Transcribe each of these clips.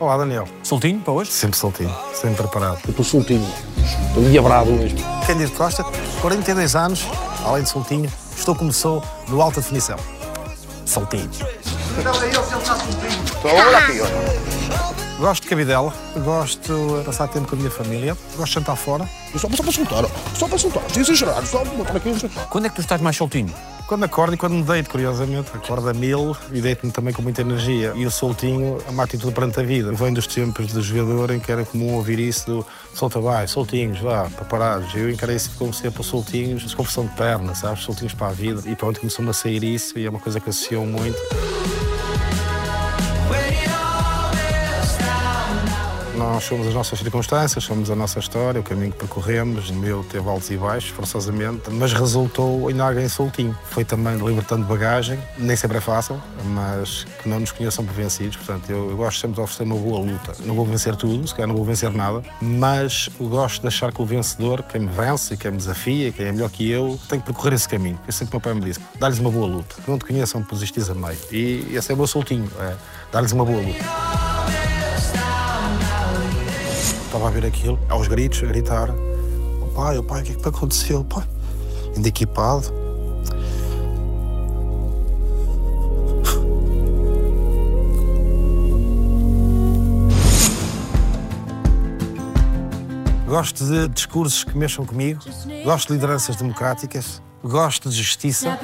Olá, Daniel. Soltinho para hoje? Sempre soltinho, sempre preparado. Eu estou soltinho. Estou diabrado mesmo. Cândido Costa, 42 anos, além de soltinho, estou como sou no alta definição. Soltinho. Olha aqui, olha. Gosto de cabidela, gosto de passar tempo com a minha família, gosto de jantar fora. Só, só para soltar, só para soltar. Estou exagerado, só para aqui. Quando é que tu estás mais soltinho? Quando acordo e quando me deito, curiosamente, acordo a mil e deito-me também com muita energia. E o soltinho é uma atitude perante a vida. Vem dos tempos de jogador em que era comum ouvir isso do solta vai, soltinhos, vá, preparados. Eu encarei isso como sempre soltinhos, de conversão de perna, sabes? Soltinhos para a vida. E pronto, começou-me a sair isso e é uma coisa que associou muito. Nós somos as nossas circunstâncias, somos a nossa história, o caminho que percorremos. O meu teve altos e baixos, forçosamente, mas resultou em alguém soltinho. Foi também libertando bagagem, nem sempre é fácil, mas que não nos conheçam por vencidos. Portanto, eu, eu gosto sempre de oferecer uma boa luta. Não vou vencer tudo, se calhar não vou vencer nada, mas gosto de achar que o vencedor, quem me vence, quem me desafia, quem é melhor que eu, tem que percorrer esse caminho. Eu sempre o meu pai me disse: dá-lhes uma boa luta. Não te conheçam por existires a meio. E esse é o meu soltinho, é dar-lhes uma boa luta. Estava a ver aquilo, aos gritos, a gritar: oh pai, oh pai, o que é que aconteceu? Pai, ainda equipado. Gosto de discursos que mexam comigo, gosto de lideranças democráticas, gosto de justiça.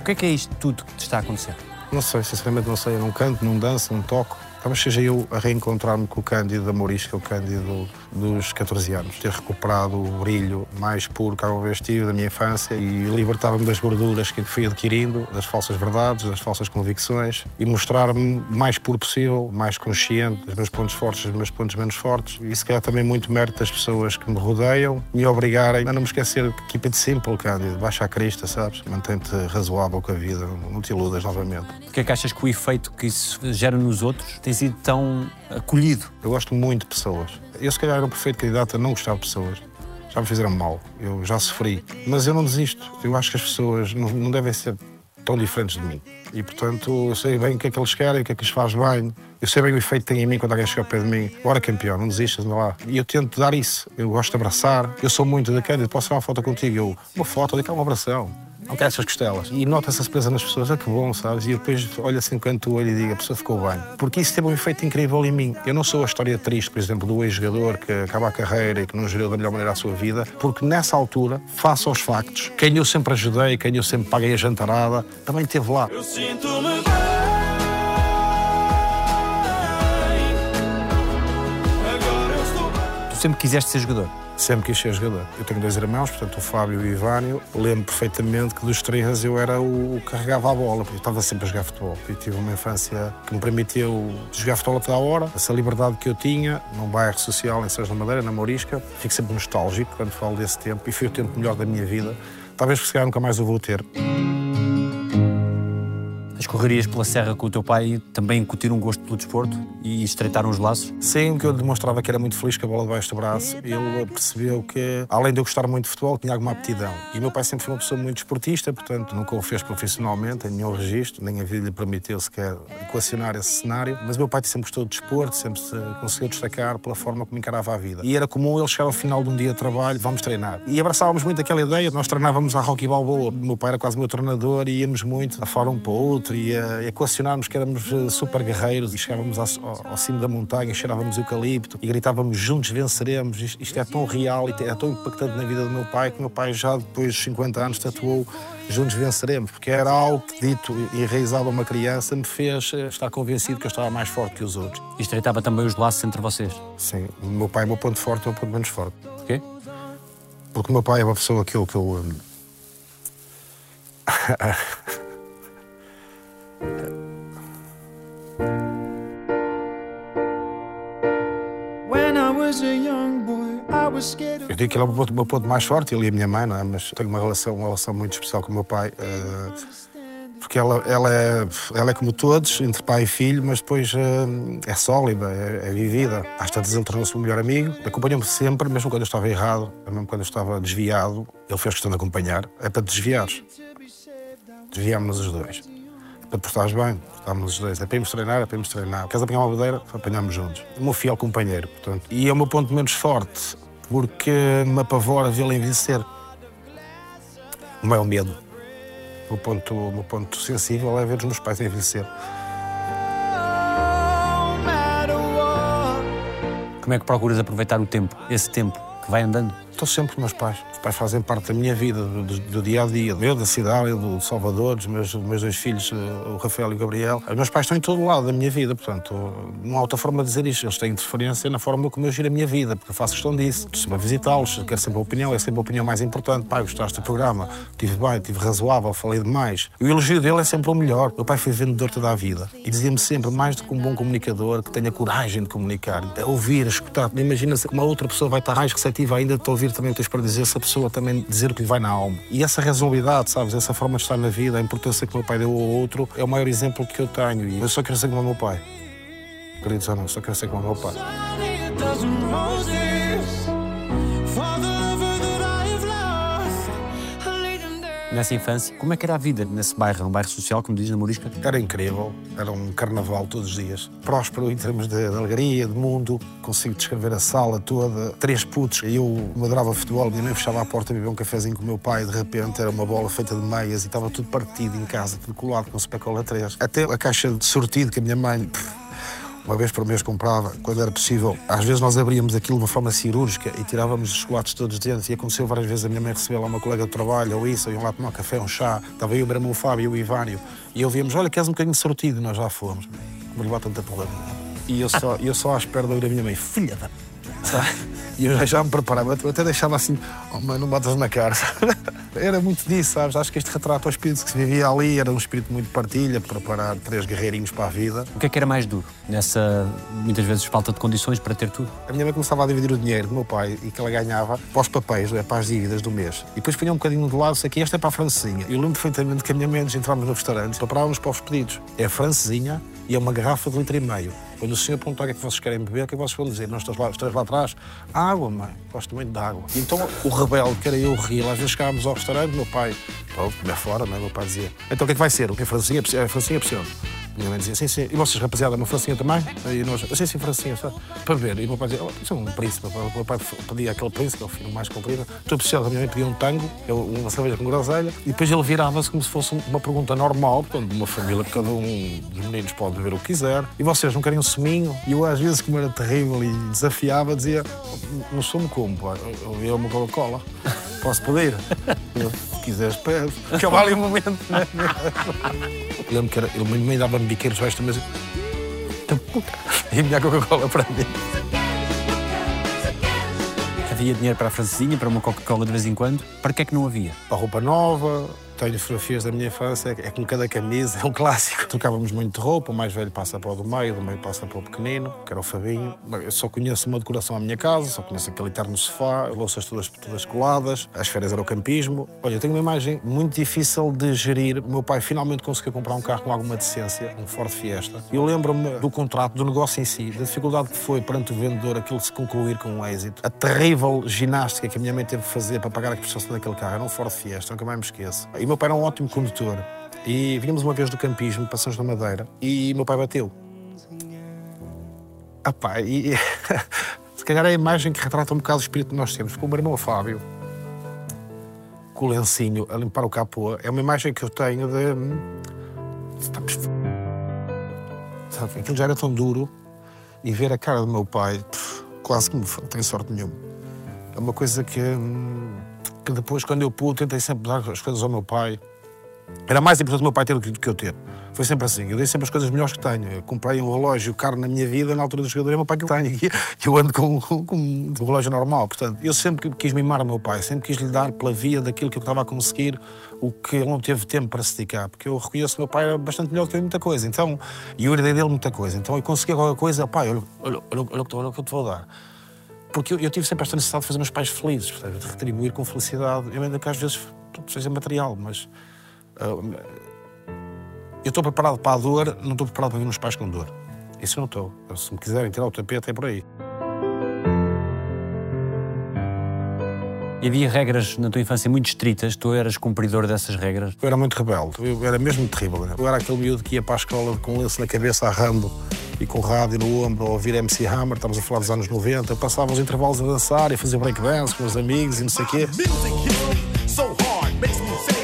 O que é que é isto tudo que te está a acontecer? Não sei, sinceramente não sei. Eu não canto, não danço, não toco. Talvez seja eu a reencontrar-me com o Cândido da Moris, que é o Cândido dos 14 anos. Ter recuperado o brilho mais puro que alguma vez tive da minha infância e libertar-me das gorduras que fui adquirindo, das falsas verdades, das falsas convicções e mostrar-me mais puro possível, mais consciente dos meus pontos fortes dos meus pontos menos fortes. E se calhar também muito mérito das pessoas que me rodeiam, me obrigarem a não me esquecer que keep it simple, Cândido. Baixa a crista, sabes? Mantém-te razoável com a vida, não te iludas novamente. O que é que achas que o efeito que isso gera nos outros tem sido tão acolhido? Eu gosto muito de pessoas. Eu, se calhar, era um perfeito candidato a não gostar de pessoas. Já me fizeram mal, eu já sofri. Mas eu não desisto. Eu acho que as pessoas não, não devem ser tão diferentes de mim. E, portanto, eu sei bem o que é que eles querem, o que é que lhes faz bem. Eu sei bem o efeito que tem em mim quando alguém chega ao pé de mim. Bora, campeão, não desistas, anda lá. E eu tento dar isso. Eu gosto de abraçar. Eu sou muito da Cândida, posso tirar uma foto contigo? Eu, uma foto, daqui um abração. Não quero essas costelas. E nota essa surpresa nas pessoas, é que bom, sabes? E depois olho assim no canto do olho e digo, a pessoa ficou bem. Porque isso teve um efeito incrível em mim. Eu não sou a história triste, por exemplo, do ex-jogador que acaba a carreira e que não geriu da melhor maneira a sua vida, porque nessa altura, face aos factos, quem eu sempre ajudei, quem eu sempre paguei a jantarada, também esteve lá. Eu sinto-me bem. Agora eu estou bem. Tu sempre quiseste ser jogador. Sempre quis ser jogador. Eu tenho dois irmãos, portanto, o Fábio e o Ivânio. Lembro perfeitamente que dos três eu era o que carregava a bola, porque eu estava sempre a jogar futebol. Eu tive uma infância que me permitiu jogar futebol a toda a hora. Essa liberdade que eu tinha num bairro social em Sérgio da Madeira, na Mourisca. Fico sempre nostálgico quando falo desse tempo e foi o tempo melhor da minha vida. Talvez se calhar nunca mais o vou ter. As correrias pela serra com o teu pai também incutiram um gosto pelo desporto e estreitaram os laços? Sim, que eu demonstrava que era muito feliz com a bola debaixo do braço. Ele percebeu que, além de eu gostar muito de futebol, tinha alguma aptidão. E meu pai sempre foi uma pessoa muito esportista, portanto, nunca o fez profissionalmente, em nenhum registro, nem a vida lhe permitiu sequer equacionar esse cenário. Mas meu pai sempre gostou de desporto, sempre se conseguiu destacar pela forma como encarava a vida. E era comum ele chegar ao final de um dia de trabalho, vamos treinar. E abraçávamos muito aquela ideia, nós treinávamos a Rocky Balboa. Meu pai era quase meu treinador e íamos muito a fora um para outro e a equacionarmos que éramos eh, super guerreiros e chegávamos ao, ao, cimo da montanha, cheirávamos eucalipto e gritávamos juntos venceremos. Isto, isto é tão real e é tão impactante na vida do meu pai que o meu pai já depois dos 50 anos tatuou juntos venceremos, porque era algo que dito e enraizado a uma criança me fez eh, estar convencido que eu estava mais forte que os outros. E estreitava também os laços entre vocês. Sim, o meu pai é o meu ponto forte, é o meu ponto menos forte. Porquê? Porque o meu pai é uma pessoa que eu. Que eu Eu digo que ele é o meu, ponto mais forte, ele e a minha mãe, não é? mas tenho uma relação, uma relação muito especial com o meu pai. Uh, porque ela, ela, é, ela é como todos, entre pai e filho, mas depois uh, é sólida, é, é vivida. Às tantas ele tornou-se o melhor amigo, acompanhou-me sempre, mesmo quando eu estava errado, mesmo quando eu estava desviado, ele fez questão de acompanhar, é para desviar. Desviámos-nos os dois. É para portares bem, portámos os dois. É para irmos treinar, é para irmos treinar. Queres apanhar uma bandeira? Apanhamos juntos. O meu fiel companheiro, portanto. E é o meu ponto menos forte, porque me apavora vê-lo envelhecer. O meu medo. O meu ponto, o meu ponto sensível é ver os meus pais envelhecer. Como é que procuras aproveitar o tempo, esse tempo que vai andando? Estou sempre com meus pais. Os pais fazem parte da minha vida, do, do- dia a dia. Eu, da cidade, do Salvador, dos meus, dos meus dois filhos, eh, o Rafael e o Gabriel. Os meus pais estão em todo lado da minha vida, portanto, não há outra forma de dizer isto. Eles têm interferência na forma como eu giro a minha vida, porque eu faço questão disso. Estou sempre a visitá-los, quero sempre a opinião, é sempre a opinião mais importante. Pai, gostaste do programa? Tive bem, tive razoável, falei demais. O elogio dele é sempre o melhor. Meu pai foi vendedor toda a vida e dizia-me sempre, mais do que um bom comunicador, que tenha coragem de comunicar, a ouvir, escutar. Imagina-se que uma outra pessoa vai estar mais receptiva ainda de ouvir também o que tens para dizer, se a pessoa também dizer o que lhe vai na alma. E essa razoabilidade, sabes, essa forma de estar na vida, a importância que o meu pai deu ao outro, é o maior exemplo que eu tenho. E eu só quero ser como o meu pai. Queridos ou não, só quero ser como o meu pai. Nessa infância, como é que era a vida nesse bairro? Um bairro social, como diz na Morisca? Era incrível, era um carnaval todos os dias. Próspero em termos de, de alegria, de mundo. Consigo descrever a sala toda. Três putos. Eu adorava futebol, minha mãe fechava a porta, bebia um cafezinho com o meu pai. De repente era uma bola feita de meias e estava tudo partido em casa, tudo colado com specola 3. Até a caixa de sortido que a minha mãe. Uma vez por mês comprava, quando era possível. Às vezes nós abríamos aquilo de uma forma cirúrgica e tirávamos os chocolates todos dentro. E aconteceu várias vezes a minha mãe receber lá uma colega de trabalho ou isso, ou iam lá tomar um café, um chá. Estava eu, o meu irmão o Fábio e o Ivânio. E ouvíamos, olha, queres um bocadinho sortido? E nós já fomos. Vou levar tanta porra. E eu só, eu só à espera de ouvir a minha mãe, filha da... Sabe? E eu já, me preparava, eu até deixava assim, oh mãe, não batas na cara. Era muito disso, sabes? Acho que este retrata o espírito que se vivia ali, era um espírito muito de partilha, preparar três guerreirinhos para a vida. O que é que era mais duro nessa, muitas vezes, falta de condições para ter tudo? A minha mãe começava a dividir o dinheiro do meu pai e que ela ganhava para os papéis, é, para as dívidas do mês. E depois punha um bocadinho de lado, sei que esta é para a francesinha. Eu lembro perfeitamente que a minha mãe, antes de entrarmos no restaurante, preparávamos para os pedidos. É a francesinha e é uma garrafa de litro e meio. Quando o senhor perguntar o que é que vocês querem beber, o que é que vocês vão dizer? Nós estamos lá, lá atrás. Água, mãe. Gosto muito de água. Então o rebelde, que era eu, ria. Às vezes chegávamos ao restaurante, meu pai, oh, comer fora, é? Meu pai dizia, então o que é que vai ser? O que é francesinha? É francesinha, preciso. Minha mãe dizia, sim, sim. E vocês, rapaziada, uma francinha também? E nós, sim, sim, francinha, só. Para ver. E meu pai dizia, oh, isso é um príncipe. O meu pai pedia aquele príncipe, é o filho mais comprido. Estou precisado, a minha mãe pedia um tango, eu- uma cerveja com groselha. E depois ele virava-se como se fosse um- uma pergunta normal, portanto, de uma família cada um dos meninos pode beber o que quiser. E vocês não querem um suminho? E eu, às vezes, como era terrível e desafiava, dizia, não sumo como, pai? Eu ia uma Coca-Cola. Posso pedir? Eu, Se quiseres, pede. Que é vale o momento, não é? Lembro que era, ele mãe dava-me biqueiros baixo da mesa. Então, E a minha Coca-Cola para mim. Havia dinheiro para a francesinha, para uma Coca-Cola de vez em quando. Para que é que não havia? Para roupa nova, tenho fotografias da minha infância, é com cada camisa, é um clássico. Trocávamos muito de roupa, o mais velho passa para o do meio, o do meio passa para o pequenino, que era o Fabinho. Eu só conheço uma decoração à minha casa, só conheço aquele eterno sofá, louças todas, todas coladas, as férias era o campismo. Olha, eu tenho uma imagem muito difícil de gerir. O meu pai finalmente conseguiu comprar um carro com alguma decência, um Ford Fiesta. E eu lembro-me do contrato, do negócio em si, da dificuldade que foi perante o vendedor aquilo se concluir com um êxito. A terrível ginástica que a minha mãe teve que fazer para pagar a prestação daquele carro. Era um Ford Fiesta, nunca mais me esqueço. E meu pai era um ótimo condutor. E vínhamos uma vez do campismo, passamos na Madeira, e meu pai bateu. Ah pá, e... se calhar é a imagem que retrata um bocado o espírito que nós temos. Com o meu irmão Fábio, com o lencinho a limpar o capô, é uma imagem que eu tenho de... Sabe, aquilo já era tão duro e ver a cara do meu pai, pff, quase que não tenho sorte nenhuma. É uma coisa que, hum, que depois, quando eu pude, tentei sempre dar as coisas ao meu pai. Era mais importante o meu pai ter do que eu ter. Foi sempre assim. Eu dei sempre as coisas melhores que tenho. Eu comprei um relógio caro na minha vida, na altura do jogador, é o meu pai que eu tenho. E eu ando com, com, com um relógio normal. Portanto, eu sempre quis mimar o meu pai, sempre quis lhe dar pela via daquilo que eu estava a conseguir, o que ele não teve tempo para se dedicar. Porque eu reconheço que o meu pai era bastante melhor que eu em muita coisa. Então, e eu herdei dele muita coisa. Então, eu consegui qualquer coisa, pai, olha, olha, olha, olha, olha o que eu te vou dar Porque eu, eu tive sempre esta necessidade de fazer meus pais felizes, de retribuir com felicidade. Eu ainda que às vezes tudo seja material, mas. ah, eu estou preparado para a dor, não estou preparado para ver meus pais com dor. Isso eu não estou. Se me quiserem tirar o tapete, é por aí. E havia regras na tua infância muito estritas, tu eras cumpridor dessas regras. Eu era muito rebelde, eu era mesmo terrível. Eu era aquele miúdo que ia para a escola com lenço na cabeça, a Rambo e com rádio no ombro a ouvir MC Hammer, estamos a falar dos anos 90. Eu passava os intervalos a dançar e a fazer breakdance com os amigos e não sei o quê.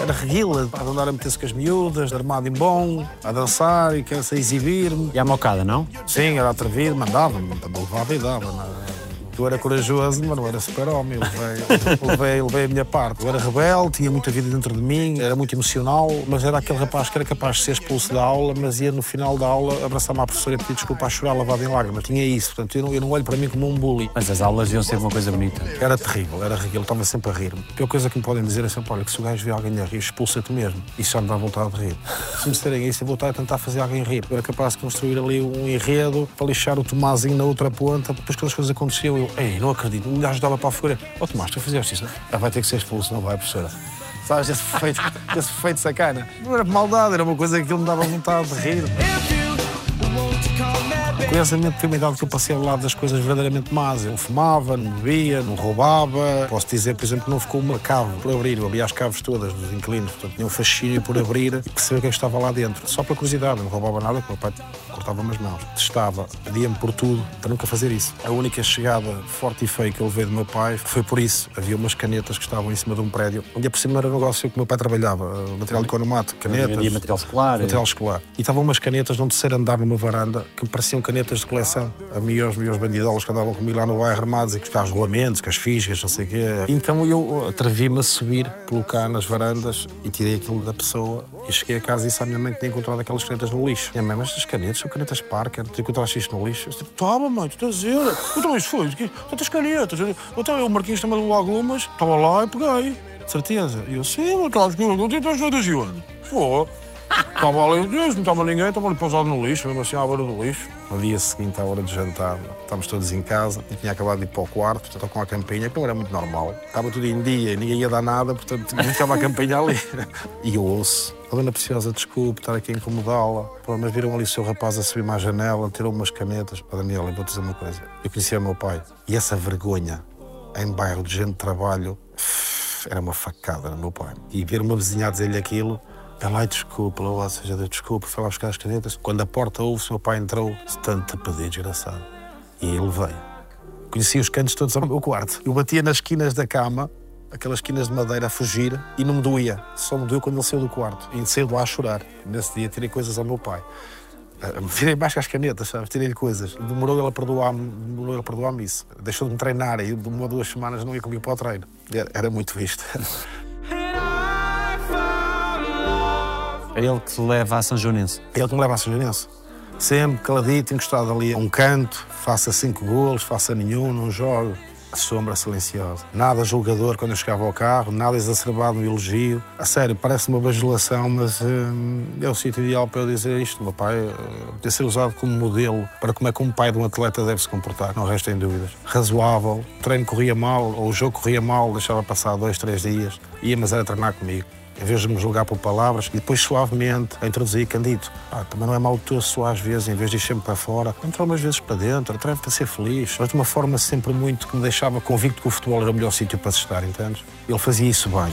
Era reguila, a andar a meter-se com as miúdas, armado em bom, a dançar e quer-se a exibir-me. E à mocada, não? Sim, era atrevido, mandava-me, levava e dava. não é? Eu era corajoso, mas não era super-homem. Levei, levei, levei a minha parte. Eu era rebelde, tinha muita vida dentro de mim, era muito emocional, mas era aquele rapaz que era capaz de ser expulso da aula, mas ia no final da aula abraçar-me à professora e pedir desculpa a chorar, lavado em lágrimas. Tinha isso, portanto, eu não, eu não olho para mim como um bully. Mas as aulas iam ser uma coisa bonita. Era terrível, era ridículo, estava sempre a rir-me. A pior coisa que me podem dizer é sempre: olha, que se o gajo vê alguém a rir, expulsa-te mesmo. Isso já me dá vontade de rir. Se me disserem isso, eu vou estar a tentar fazer alguém rir. Eu era capaz de construir ali um enredo para lixar o Tomazinho na outra ponta. Depois, quando as coisas aconteciam, eu, ei, não acredito. Um gajo dava para a figura: Ó Tomás, tu fizeste isso? Ah, vai ter que ser expulso, não vai, professora. Sabes, esse feito, esse feito sacana. Não era maldade, era uma coisa que ele me dava vontade de rir. Curiosamente, foi uma idade que eu passei ao lado das coisas verdadeiramente más. Eu fumava, não bebia, não roubava. Posso dizer, por exemplo, que não ficou uma cave por abrir. Eu abria as caves todas dos inquilinos, portanto, tinha um fascínio por abrir e perceber o que estava lá dentro. Só pela curiosidade, eu não roubava nada, porque o meu pai cortava-me as mãos. Testava, pedia-me por tudo, para nunca fazer isso. A única chegada forte e feia que eu levei do meu pai foi por isso. Havia umas canetas que estavam em cima de um prédio, onde por cima era um negócio que o meu pai trabalhava, material de economato, canetas. Material escolar. Material escolar. E estavam umas canetas num terceiro andar numa varanda que me pareciam canetas de coleção. A mim e aos que andavam comigo lá no bairro armados e com os rolamentos, com as fisgas, não sei o quê. Então eu atrevi-me a subir, colocar nas varandas e tirei aquilo da pessoa e cheguei a casa e disse à minha mãe que tinha encontrado aquelas canetas no lixo. Minha mãe, mas estas canetas são canetas Parker, tu encontraste isto no lixo? Eu disse, toma mãe, tu estás a dizer? Então isso foi, tantas canetas. Então eu, o Marquinhos também levou algumas, estava lá e peguei. Certeza. E eu, sim, mas canetas, não tem canetas de onde? Foi. Estava ali, não estava ninguém, estava ali pousado no lixo, mesmo assim à beira do lixo. No dia seguinte, à hora de jantar, estávamos todos em casa e tinha acabado de ir para o quarto, portanto, com a campainha, não era muito normal. Estava tudo em dia, ninguém ia dar nada, portanto, ficava a campainha ali. E eu ouço, a dona Preciosa, desculpe estar aqui a incomodá-la, mas viram ali o seu rapaz a subir-me à janela, tirou umas canetas. Ó Daniel, eu vou-te dizer uma coisa, eu conhecia o meu pai e essa vergonha em bairro de gente de trabalho era uma facada no meu pai. E ver uma vizinha a dizer-lhe aquilo, ela, ai, desculpa, ou seja, Deus, desculpa, foi lá buscar as canetas. Quando a porta ouve, o meu pai entrou, tanto a pedir, desgraçado. E ele veio. Conhecia os cantos todos ao meu quarto. Eu batia nas esquinas da cama, aquelas esquinas de madeira, a fugir, e não me doía. Só me doeu quando ele saiu do quarto. E saiu lá a chorar. Nesse dia tirei coisas ao meu pai. Ah, Tirei mais que as canetas, sabes? Tirei-lhe coisas. Demorou ele a perdoar-me perdoar-me isso. Deixou de me treinar e de uma ou duas semanas não ia comigo para o treino. Era, era muito visto. É ele que te leva a São Joanense. É ele que me leva a São Joanense. Sempre caladito, encostado ali a um canto, faça cinco golos, faça nenhum, não jogo. A sombra silenciosa. Nada julgador quando eu chegava ao carro, nada exacerbado no elogio. A sério, parece uma bajulação, mas hum, é o sítio ideal para eu dizer isto. Meu pai uh, ter ser usado como modelo para como é que um pai de um atleta deve se comportar, não restem dúvidas. Razoável, o treino corria mal, ou o jogo corria mal, deixava passar dois, três dias, ia, mas era treinar comigo em vez de me julgar por palavras, e depois suavemente a introduzir Candido. Ah, também não é mal tu suar às vezes, em vez de ir sempre para fora, entra umas vezes para dentro, atreve-te a ser feliz, mas de uma forma sempre muito que me deixava convicto que o futebol era o melhor sítio para se estar, entendes? Ele fazia isso bem.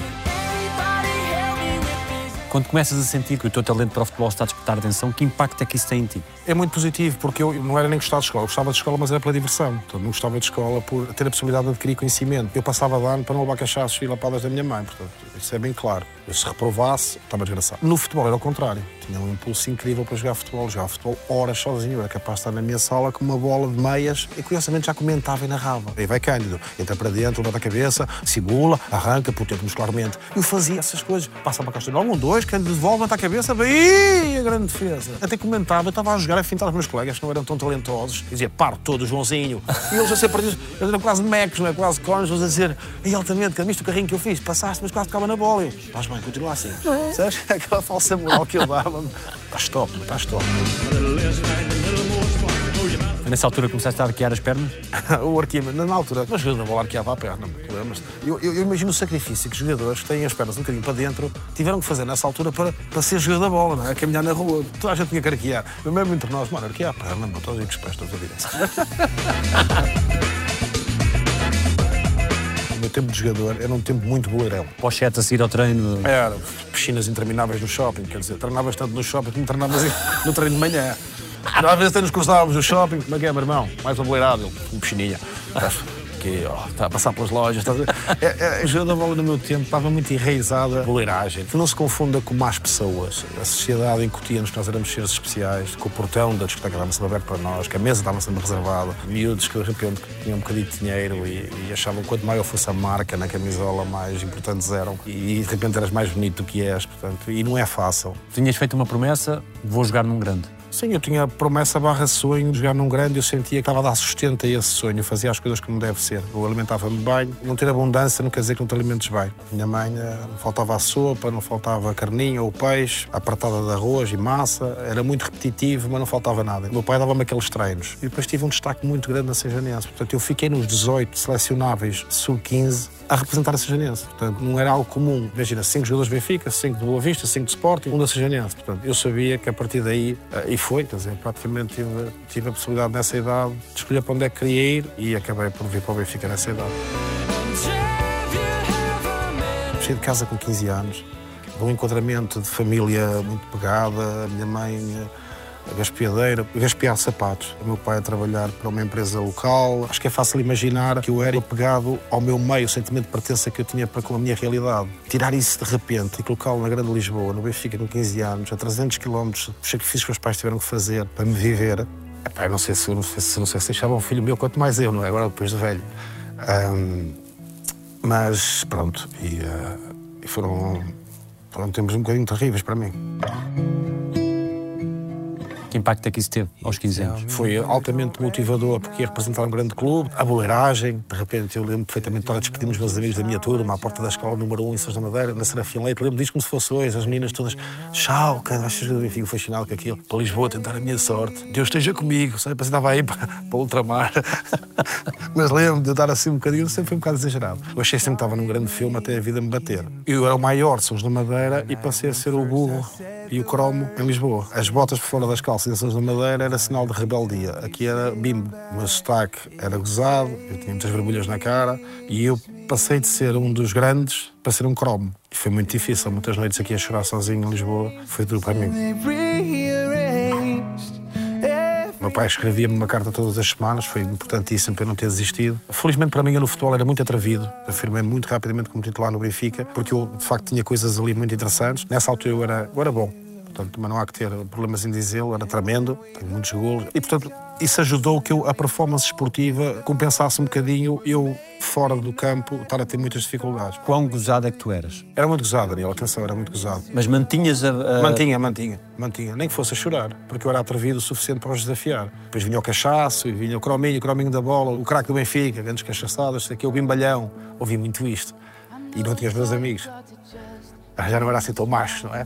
Quando começas a sentir que o teu talento para o futebol está a despertar atenção, que impacto é que isso tem em ti? É muito positivo, porque eu não era nem gostar de escola. Eu gostava de escola, mas era pela diversão. Portanto, não gostava de escola por ter a possibilidade de adquirir conhecimento. Eu passava de ano para não levar cachaços e lapadas da minha mãe. Portanto, isso é bem claro. Eu, se reprovasse, estava desgraçado. No futebol era o contrário. Tinha um impulso incrível para jogar futebol. Jogava futebol horas sozinho. Eu era capaz de estar na minha sala com uma bola de meias e, curiosamente, já comentava e narrava. Aí vai Cândido, entra para dentro, levanta a cabeça, simula, arranca, potente muscularmente. Eu fazia essas coisas. Passa a caixa, um, dois, Cândido devolve, levanta a cabeça, bem, a grande defesa. Até comentava, eu estava a jogar a fintar os meus colegas que não eram tão talentosos. E dizia, parte todo, Joãozinho. E eles a ser perdidos, eles eram quase mecos, não é? Quase cônjuges, a dizer, e altamente, que viste o carrinho que eu fiz? Passaste, mas quase ficava na bola. E, Estás bem, continua assim. Sabes? Aquela falsa moral que eu dava. Estás top, estás top. Nessa altura começaste a arquear as pernas? o arqueamento, na altura, mas jogador da bola arqueava a perna, lembras eu, eu, eu imagino o sacrifício que os jogadores que têm as pernas um bocadinho para dentro tiveram que fazer nessa altura para, para ser jogador da bola, não é? A caminhar na rua. Toda a gente tinha que arquear. Eu mesmo entre nós, mano, arquear a perna, mano, todos os pés, todos a direção. O meu tempo de jogador era um tempo muito boleirão. Pochete a seguir ao treino. Era piscinas intermináveis no shopping, quer dizer, treinavas tanto no shopping como treinavas no treino de manhã. Às vezes até nos cruzávamos no shopping, como é que é, meu irmão? Mais uma boleirada, ele, uma piscininha. Que ó, está a passar pelas lojas. Está a... É, é, da bola no meu tempo estava muito enraizada a boleiragem. Que não se confunda com más pessoas. A sociedade incutia-nos que nós éramos seres especiais, que o portão da discoteca estava sempre aberto para nós, que a mesa estava sempre reservada. Miúdos que de repente tinham um bocadinho de dinheiro e, e achavam que quanto maior fosse a marca na camisola, mais importantes eram. E de repente eras mais bonito do que és. Portanto, e não é fácil. Tinhas feito uma promessa, vou jogar num grande. Sim, eu tinha promessa barra sonho de jogar num grande, eu sentia que estava a dar sustento a esse sonho, eu fazia as coisas como deve ser. Eu alimentava-me bem, não ter abundância não quer dizer que não te alimentes bem. Minha mãe eh, não faltava a sopa, não faltava carninha ou peixe, a pratada de arroz e massa, era muito repetitivo, mas não faltava nada. O meu pai dava-me aqueles treinos. E depois tive um destaque muito grande na Sejanense. Portanto, eu fiquei nos 18 selecionáveis sub-15 a representar a Sejanense. Portanto, não era algo comum. Imagina, 5 jogadores do Benfica, 5 do Boa Vista, 5 de Sporting, um da Sejanense. Portanto, eu sabia que a partir daí, eh, e foi, quer dizer, praticamente tive, tive a possibilidade nessa idade de escolher para onde é que queria ir e acabei por vir para o Benfica nessa idade. Saí de casa com 15 anos, de um enquadramento de família muito pegada, a minha mãe a gaspeadeira, a gaspear sapatos. O meu pai a trabalhar para uma empresa local. Acho que é fácil imaginar que eu era apegado ao meu meio, o sentimento de pertença que eu tinha para com a minha realidade. Tirar isso de repente e colocá-lo na Grande Lisboa, no Benfica, com 15 anos, a 300 km, os sacrifícios que os pais tiveram que fazer para me viver. Epá, não sei se não sei se, não sei se deixava um filho meu, quanto mais eu, não é? Agora depois de velho. Ahm, mas pronto, e, e foram, foram tempos um bocadinho terríveis para mim. Que impacto é que isso teve aos 15 anos? Foi altamente motivador porque ia representar um grande clube, a boleiragem. De repente, eu lembro perfeitamente de despedir os meus amigos da minha turma à porta da escola número 1 em Sãos da Madeira, na Serafim Leite. Lembro disso como se fosse hoje, as meninas todas, tchau, cara, do Benfica, fascinado com aquilo. Para Lisboa tentar a minha sorte. Deus esteja comigo, sabe? Que estava aí para, para o ultramar. Mas lembro de eu dar assim um bocadinho, sempre foi um bocado exagerado. Eu achei sempre que estava num grande filme até a vida me bater. Eu era o maior de Sãos da Madeira e passei a ser o burro e o cromo em Lisboa. As botas por fora das calças Sãos da Madeira era sinal de rebeldia. Aqui era bimbo. O meu sotaque era gozado, eu tinha muitas borbulhas na cara e eu passei de ser um dos grandes para ser um cromo. E foi muito difícil. Muitas noites aqui a chorar sozinho em Lisboa foi duro para mim. Meu pai escrevia-me uma carta todas as semanas, foi importantíssimo para eu não ter desistido. Felizmente para mim, eu no futebol era muito atrevido. Afirmei muito rapidamente como titular no Benfica, porque eu de facto tinha coisas ali muito interessantes. Nessa altura eu era, eu era bom. Portanto, mas não há que ter problemas em dizê-lo, era tremendo, tenho muitos golos. E, portanto, isso ajudou que eu, a performance esportiva compensasse um bocadinho eu, fora do campo, estar a ter muitas dificuldades. Quão gozado é que tu eras? Era muito gozado, Daniel, atenção, era muito gozado. Mas mantinhas a. a- Mantinha, mantinha, mantinha. Nem que fosse a chorar, porque eu era atrevido o suficiente para os desafiar. Depois vinha o cachaço, e vinha o crominho, o crominho da bola, o craque do Benfica, grandes cachaçadas, sei que o bimbalhão. Ouvi muito isto. E não tinha os meus amigos. Ah, Já não era assim tão macho, não é?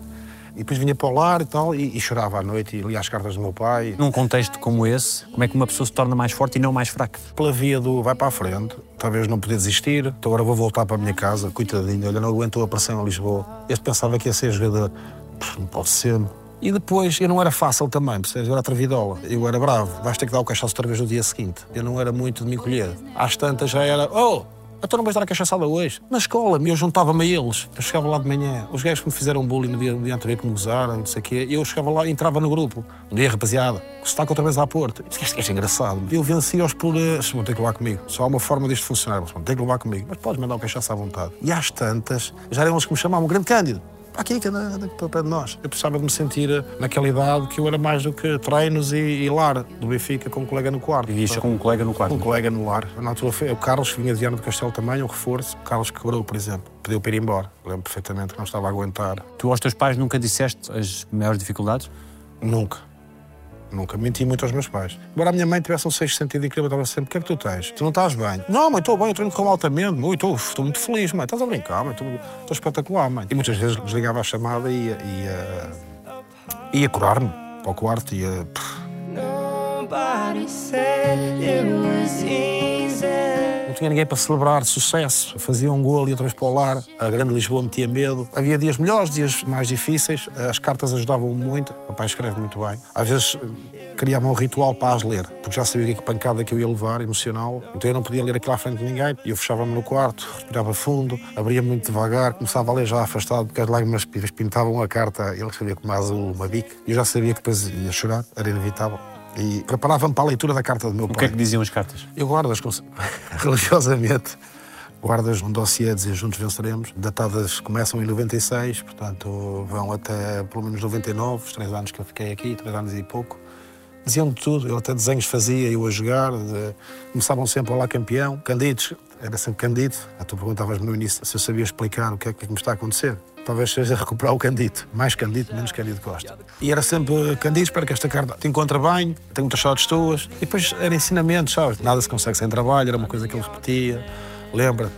E depois vinha para o lar e tal, e, e chorava à noite, e lia as cartas do meu pai. Num contexto como esse, como é que uma pessoa se torna mais forte e não mais fraca? Pela via do vai para a frente, talvez não poder desistir, então agora vou voltar para a minha casa, coitadinho, olha, não aguentou a pressão em Lisboa. Este pensava que ia ser jogador. Pff, Não pode ser. E depois, eu não era fácil também, percebes? Eu era travidola, eu era bravo, vais ter que dar o cachaço outra vez no dia seguinte. Eu não era muito de me encolher. Às tantas já era, oh, então não vais dar a cachaçada hoje? Na escola, eu juntava-me a eles. Eu chegava lá de manhã. Os gajos que me fizeram bullying no dia, dia anterior, que me gozaram, não sei o quê, eu chegava lá e entrava no grupo. Um dia, rapaziada, se está outra vez à porta. Este gajo é engraçado. Eu vencia-os por. eh, Vocês vão ter que levar comigo. Só há uma forma disto funcionar. Vão ter que levar comigo. Mas podes mandar o cachaço à vontade. E às tantas, já eram eles que me chamavam Grande Cândido. Aqui, que anda anda para pé de nós. Eu precisava de me sentir eh, naquela idade que eu era mais do que treinos e, e lar do Benfica com um colega no quarto. Vivias com um colega no quarto. Um colega no lar. Na altura foi o Carlos, que vinha de Viana do Castelo também, um reforço. O Carlos quebrou, por exemplo. Pediu para ir embora. Lembro perfeitamente que não estava a aguentar. Tu aos teus pais nunca disseste as maiores dificuldades? Nunca. Nunca. Menti muito aos meus pais. Embora a minha mãe tivesse um sexto sentido incrível, estava sempre: o que é que tu tens? Tu não estás bem? Não, mãe, estou bem, eu treino com altamente. Mãe, estou, estou muito feliz, mãe. Estás a brincar, mãe. Estou, estou espetacular, mãe. E muitas vezes desligava a chamada e ia, ia, ia curar-me para o quarto. Ia, pff, Não tinha ninguém para celebrar sucesso. Fazia um gol e outra vez para o lar. A grande Lisboa metia medo. Havia dias melhores, dias mais difíceis. As cartas ajudavam muito. O pai escreve muito bem. Às vezes eh, criava um ritual para as ler, porque já sabia que pancada que eu ia levar, emocional. Então eu não podia ler aquilo à frente de ninguém. Eu fechava-me no quarto, respirava fundo, abria muito devagar, começava a ler já afastado, porque as lágrimas pintavam a carta. Ele escrevia com azul, uma bique. Eu já sabia que depois ia chorar, era inevitável. E preparava-me para a leitura da carta do meu O pai. que é que diziam as cartas? Eu guardo-as religiosamente. Guardas num dossiê a dizer Juntos Venceremos. Datadas começam em 96, portanto vão até pelo menos 99, os três anos que eu fiquei aqui, três anos e pouco. Diziam de tudo, eu até desenhos fazia, eu a jogar. de- Começavam sempre lá campeão. Candidos, era sempre Candido. Ah, Tu perguntavas-me no início se eu sabia explicar o que é que me está a acontecer. Talvez seja recuperar o Candido. Mais Candido, menos Candido Costa. E era sempre Candido, espero que esta carta te encontre bem, tenho muitas saudades tuas. E depois era ensinamento, sabes? Nada se consegue sem trabalho, era uma coisa que ele repetia. Lembra-te,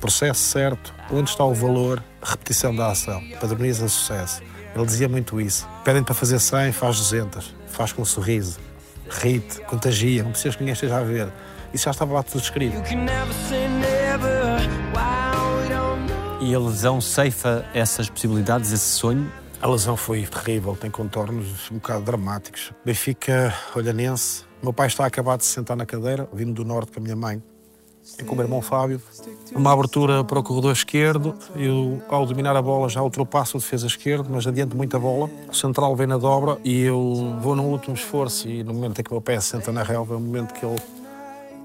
processo certo, onde está o valor, repetição da ação, padroniza sucesso. Ele dizia muito isso. Pedem para fazer 100, faz 200. Faz com um sorriso. Rite, contagia, não precisas que ninguém esteja a ver. Isso já estava lá tudo escrito. E a lesão ceifa essas possibilidades, esse sonho? A lesão foi terrível, tem contornos um bocado dramáticos. Benfica, Olhanense. O meu pai está a acabar de se sentar na cadeira, vindo do norte com a minha mãe com o meu irmão Fábio. Uma abertura para o corredor esquerdo. Eu, ao dominar a bola, já ultrapasso o defesa esquerdo, mas adiante muita bola. O central vem na dobra e eu vou num último esforço. E no momento em que o meu pé se senta na relva, é o momento que ele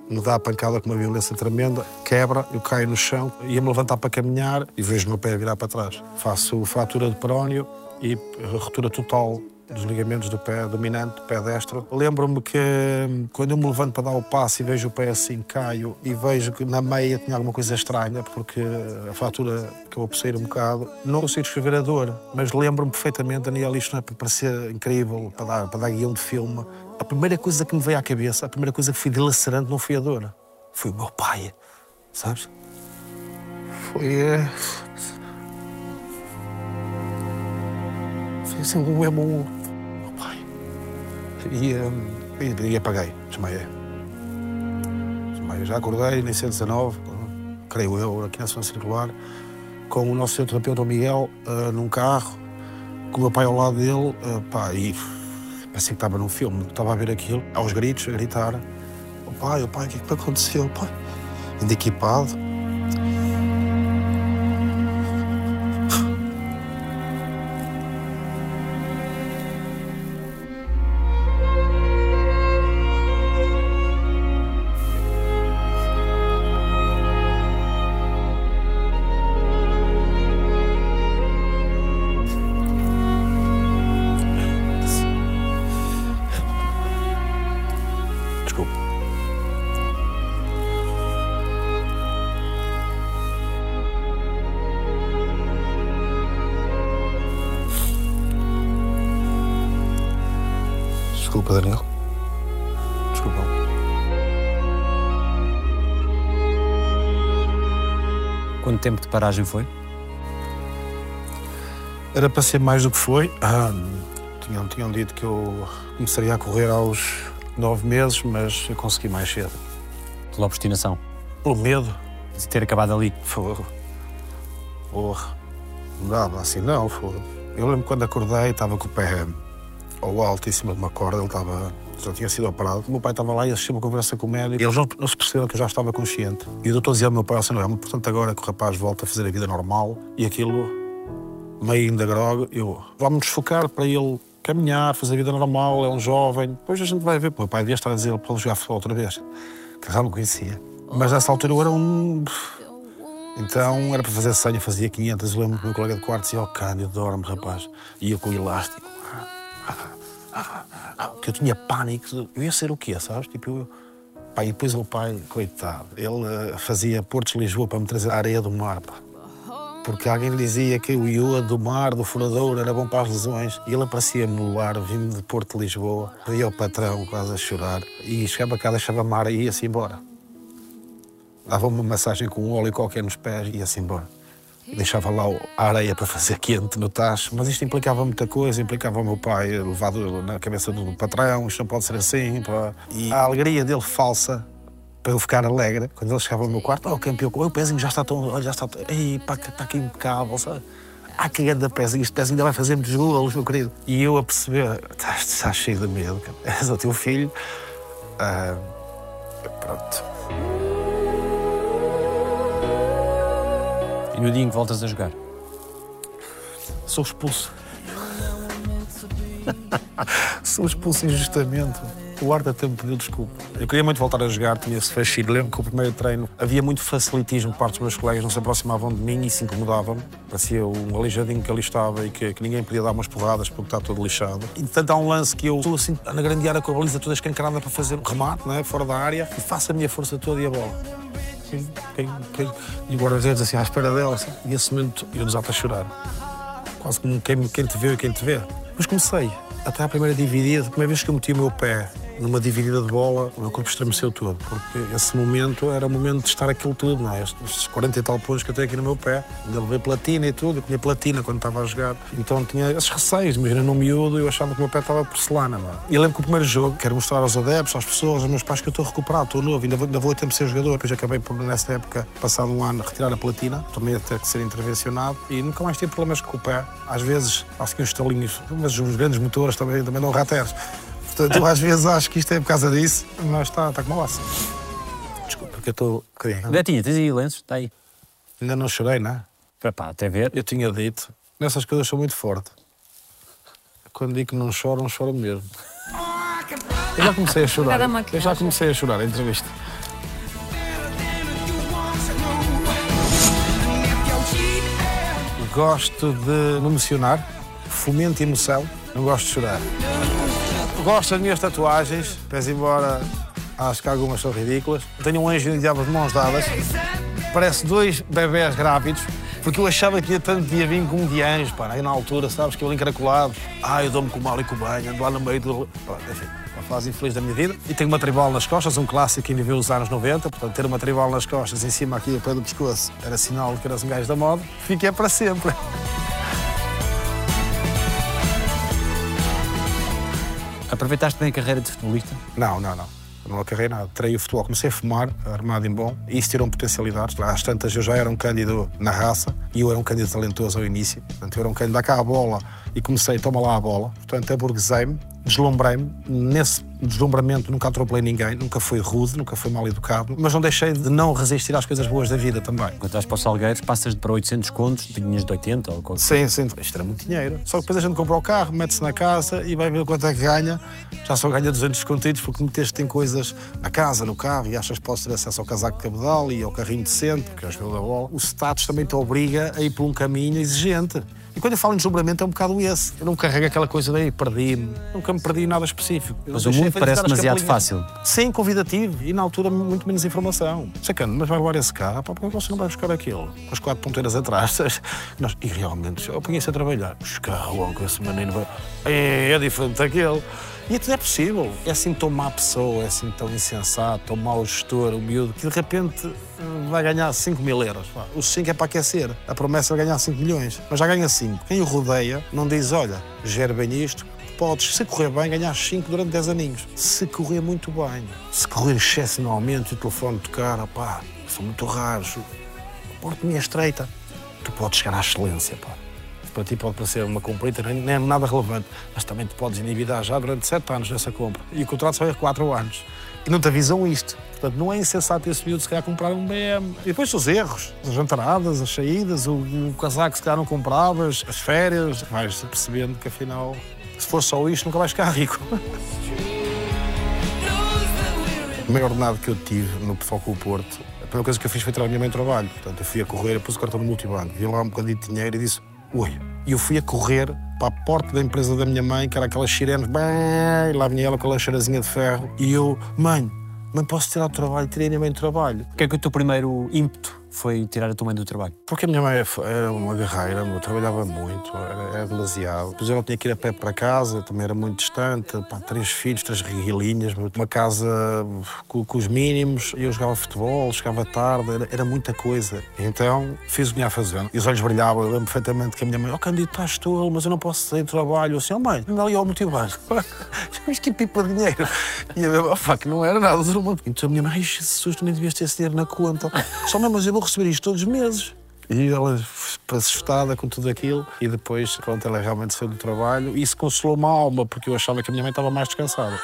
me dá a pancada com uma violência tremenda, quebra, eu caio no chão, ia-me levantar para caminhar e vejo o meu pé virar para trás. Faço fratura de perónio e ruptura total dos ligamentos do pé dominante, pé destro. Lembro-me que hum, quando eu me levanto para dar o passo e vejo o pé assim, caio e vejo que na meia tinha alguma coisa estranha, porque a fratura acabou por sair um bocado. Não consigo descrever a dor, mas lembro-me perfeitamente, Daniel, isto não é para parecer incrível, para dar, para dar guião de filme. A primeira coisa que me veio à cabeça, a primeira coisa que foi dilacerante não foi a dor, foi o meu pai, sabes? Foi. eh, Foi assim, um emo. E, e, e apaguei, desmaiei. Desmaiei. Já acordei, nem 119, creio eu, aqui na zona circular, com o nosso centroterapeuta o Miguel, eh, num carro, com o meu pai ao lado dele, eh, pá, e parecia que estava num filme, estava a ver aquilo, aos gritos, a gritar: O pai, o pai, o que é que te aconteceu? Pai, ainda equipado. Tempo de paragem foi? Era para ser mais do que foi. Ah, tinham, tinham dito que eu começaria a correr aos nove meses, mas eu consegui mais cedo. Pela obstinação? Pelo medo. De ter acabado ali? Fogo. Porra. Não dava assim, não. Fogo. Eu lembro quando acordei, estava com o pé ao alto em cima de uma corda, ele estava. Já tinha sido operado. O meu pai estava lá e assistiu uma conversa com o médico. Eles não, não se perceberam que eu já estava consciente. E o doutor dizia ao meu pai: assim, não é importante agora que o rapaz volte a fazer a vida normal. E aquilo, meio ainda grog, eu. Vamos nos focar para ele caminhar, fazer a vida normal, é um jovem. Depois a gente vai ver. O meu pai devia estar a dizer para ele jogar futebol outra vez. Que já não conhecia. Mas nessa altura eu era um. Então era para fazer 100, eu fazia 500. Eu lembro que o meu colega de quarto dizia: Oh, Cândido, dorme, rapaz. E eu com o elástico. Que eu tinha pânico. Eu ia ser o quê, sabes? Tipo, eu... Pá, e depois o pai, coitado, ele eh, fazia Portos de Lisboa para me trazer a areia do mar, pá. Porque alguém lhe dizia que o iodo do mar, do furador, era bom para as lesões. E ele aparecia-me no lar, vindo de Porto de Lisboa. Ia ao patrão, quase a chorar. E chegava cá, deixava a mar e ia-se embora. Dava uma massagem com um óleo qualquer nos pés e ia-se embora. Deixava lá a areia para fazer quente no tacho, mas isto implicava muita coisa, implicava o meu pai levado na cabeça do patrão, isto não pode ser assim, pá. e a alegria dele falsa para eu ficar alegre, quando ele chegava ao meu quarto, oh campeão, o pezinho já está tão, já está, ei pá, está aqui impecável, sabe? Ah, que grande pezinho, este pezinho ainda vai fazer muitos golos, meu querido. E eu a perceber, estás, estás cheio de medo, és o teu filho. Ah, pronto. E no dia em que voltas a jogar? Sou expulso. Sou expulso injustamente. O Arda até me pediu desculpa. Eu queria muito voltar a jogar, tinha esse fascínio. Lembro que o primeiro treino havia muito facilitismo por parte dos meus colegas, não se aproximavam de mim e isso incomodava-me. Parecia um aleijadinho que ali estava e que, que ninguém podia dar umas porradas porque está todo lixado. E tanto há um lance que eu estou assim na grande área com a baliza toda escancarada para fazer um remate, não é? fora da área, e faço a minha força toda e a bola. Quem, quem? E o guarda-redes assim à espera dela, assim. e nesse momento eu desato a chorar quase como quem, quem te vê e quem te vê. Mas comecei, até à primeira dividida, a primeira vez que eu meti o meu pé numa dividida de bola, o meu corpo estremeceu todo, porque esse momento era o momento de estar aquilo tudo, não é? Estes- Estes 40 e tal pontos que eu tenho aqui no meu pé, ainda levei platina e tudo, eu tinha platina quando estava a jogar, então tinha esses receios, imagina, num miúdo, eu achava que o meu pé estava porcelana, não é? E lembro que o primeiro jogo, quero mostrar aos adeptos, às pessoas, aos meus pais que eu estou recuperado, estou novo, ainda vou, ainda vou tempo de ser jogador, depois acabei por, nessa época, passado um ano, retirar a platina, também a ter que ser intervencionado, e nunca mais tive problemas com o pé, às vezes, faço aqui uns estalinhos, mas os grandes motores também, também dão rateros. Portanto, eu às vezes acho que isto é por causa disso, mas está, está como uma laça. Desculpa, porque eu estou um bocadinho. Betinha, tens aí lenços? Está aí. Ainda não chorei, não é? Para pá, até ver. Eu tinha dito, nessas coisas sou muito forte. Quando digo que não choro, não choro mesmo. Eu já comecei a chorar. Eu já comecei a chorar em entrevista. Gosto de me emocionar, fomento emoção, não gosto de chorar. Gosto das minhas tatuagens, pese embora acho que algumas são ridículas. Tenho um anjo e um diabo de mãos dadas. Parece dois bebés grávidos, porque eu achava que ia tanto dia vir como de anjo, pá, aí na altura, sabes, que eu encaracolado. Ah, eu dou-me com o mal e com o banho, ando lá no meio do. Pronto, enfim, uma fase infeliz da minha vida. E tenho uma tribal nas costas, um clássico que viveu os anos 90, portanto, ter uma tribal nas costas, em cima aqui, ao pé do pescoço, era sinal de que eras um gajo da moda. Fiquei para sempre. Aproveitaste bem a carreira de futebolista? Não, não, não. Não acarrei nada. Traí o futebol. Comecei a fumar, armado em bom, e isso tirou potencialidades. Às tantas, eu já era um cândido na raça e eu era um cândido talentoso ao início. Portanto, eu era um cândido, dá cá a bola e comecei, toma lá a bola. Portanto, aburguesei-me, deslumbrei-me. Nesse deslumbramento, nunca atropelei ninguém, nunca fui rude, nunca fui mal educado, mas não deixei de não resistir às coisas boas da vida também. Quando vais para os Salgueiros, passas para 800 contos, tinhas de 80 ou coisa. Sim, sim. Isto era muito dinheiro. Só que depois a gente compra o carro, mete-se na casa e vai ver quanto é que ganha. Já só ganha 200 contidos porque meteste em coisas na casa, no carro e achas que podes ter acesso ao casaco de cabedal e ao carrinho decente, porque é jogador da bola. O status também te obriga a ir por um caminho exigente. E quando eu falo em deslumbramento é um bocado esse. Eu não carrego aquela coisa daí, perdi-me. Nunca me perdi em nada específico. Eu Mas o mundo parece demasiado fácil. Sim, convidativo e na altura muito menos informação. Sacando, mas vai levar esse carro, pá, porque você não vai buscar aquilo? Com as quatro ponteiras atrás. Nós, e realmente, eu punha-se a trabalhar. Buscar logo esse menino vai. É, é diferente daquele. E tudo é possível. É assim tão má pessoa, é assim tão insensato, tão mau gestor, miúdo, que de repente hum, vai ganhar 5 mil euros. Os 5 é para aquecer. A promessa é ganhar 5 milhões. Mas já ganha 5. Quem o rodeia não diz, olha, gera bem isto, Podes, se correr bem, ganhar 5 durante 10 aninhos. Se correr muito bem. Se correr excepcionalmente e o telefone tocar, pá, são muito raros. A porta-me é estreita. Tu podes chegar à excelência, pá. Para ti pode parecer uma comprita, nem nem é nada relevante, mas também te podes endividar já durante 7 anos nessa compra. E o contrato só é 4 anos. E não te avisam isto. Portanto, não é insensato esse miúdo se calhar comprar um BM. E depois os erros, as jantaradas, as saídas, o, o casaco se calhar não compravas, as férias. Vais percebendo que afinal, se for só isto, nunca vais ficar rico. O maior ordenado que eu tive no Clube Porto, a primeira coisa que eu fiz foi tirar a minha mãe do trabalho. Portanto, eu fui a correr, eu pus o cartão no multibanco, vi lá um bocadinho de dinheiro e disse, oi. E eu fui a correr para a porta da empresa da minha mãe, que era aquelas sirenes, bem, lá vinha ela com aquela cheirazinha de ferro. E eu, mãe, Mãe, posso tirar o trabalho? Tirei a minha mãe do trabalho. O que é que o teu primeiro ímpeto foi tirar a tua mãe do trabalho? Porque a minha mãe era uma guerreira, eu trabalhava muito, era, era demasiado. Depois não tinha que ir a pé para casa, também era muito distante. Pá, três filhos, três reguilinhas, uma casa com, com, os mínimos. Eu jogava futebol, chegava tarde, era, era, muita coisa. Então fiz o que tinha a fazer. E os olhos brilhavam. Eu lembro perfeitamente que a minha mãe, oh Candido, estás tolo, mas eu não posso sair do trabalho. Eu assim, oh mãe, não ia ao multibanco. Mas que pipa de dinheiro. E eu, oh, que não era nada. Então a minha mãe, Jesus, tu nem devias ter esse dinheiro na conta. Só mesmo, vou receber isto todos os meses. E ela assustada com tudo aquilo. E depois, pronto, ela realmente saiu do trabalho. E isso consolou-me a alma, porque eu achava que a minha mãe estava mais descansada.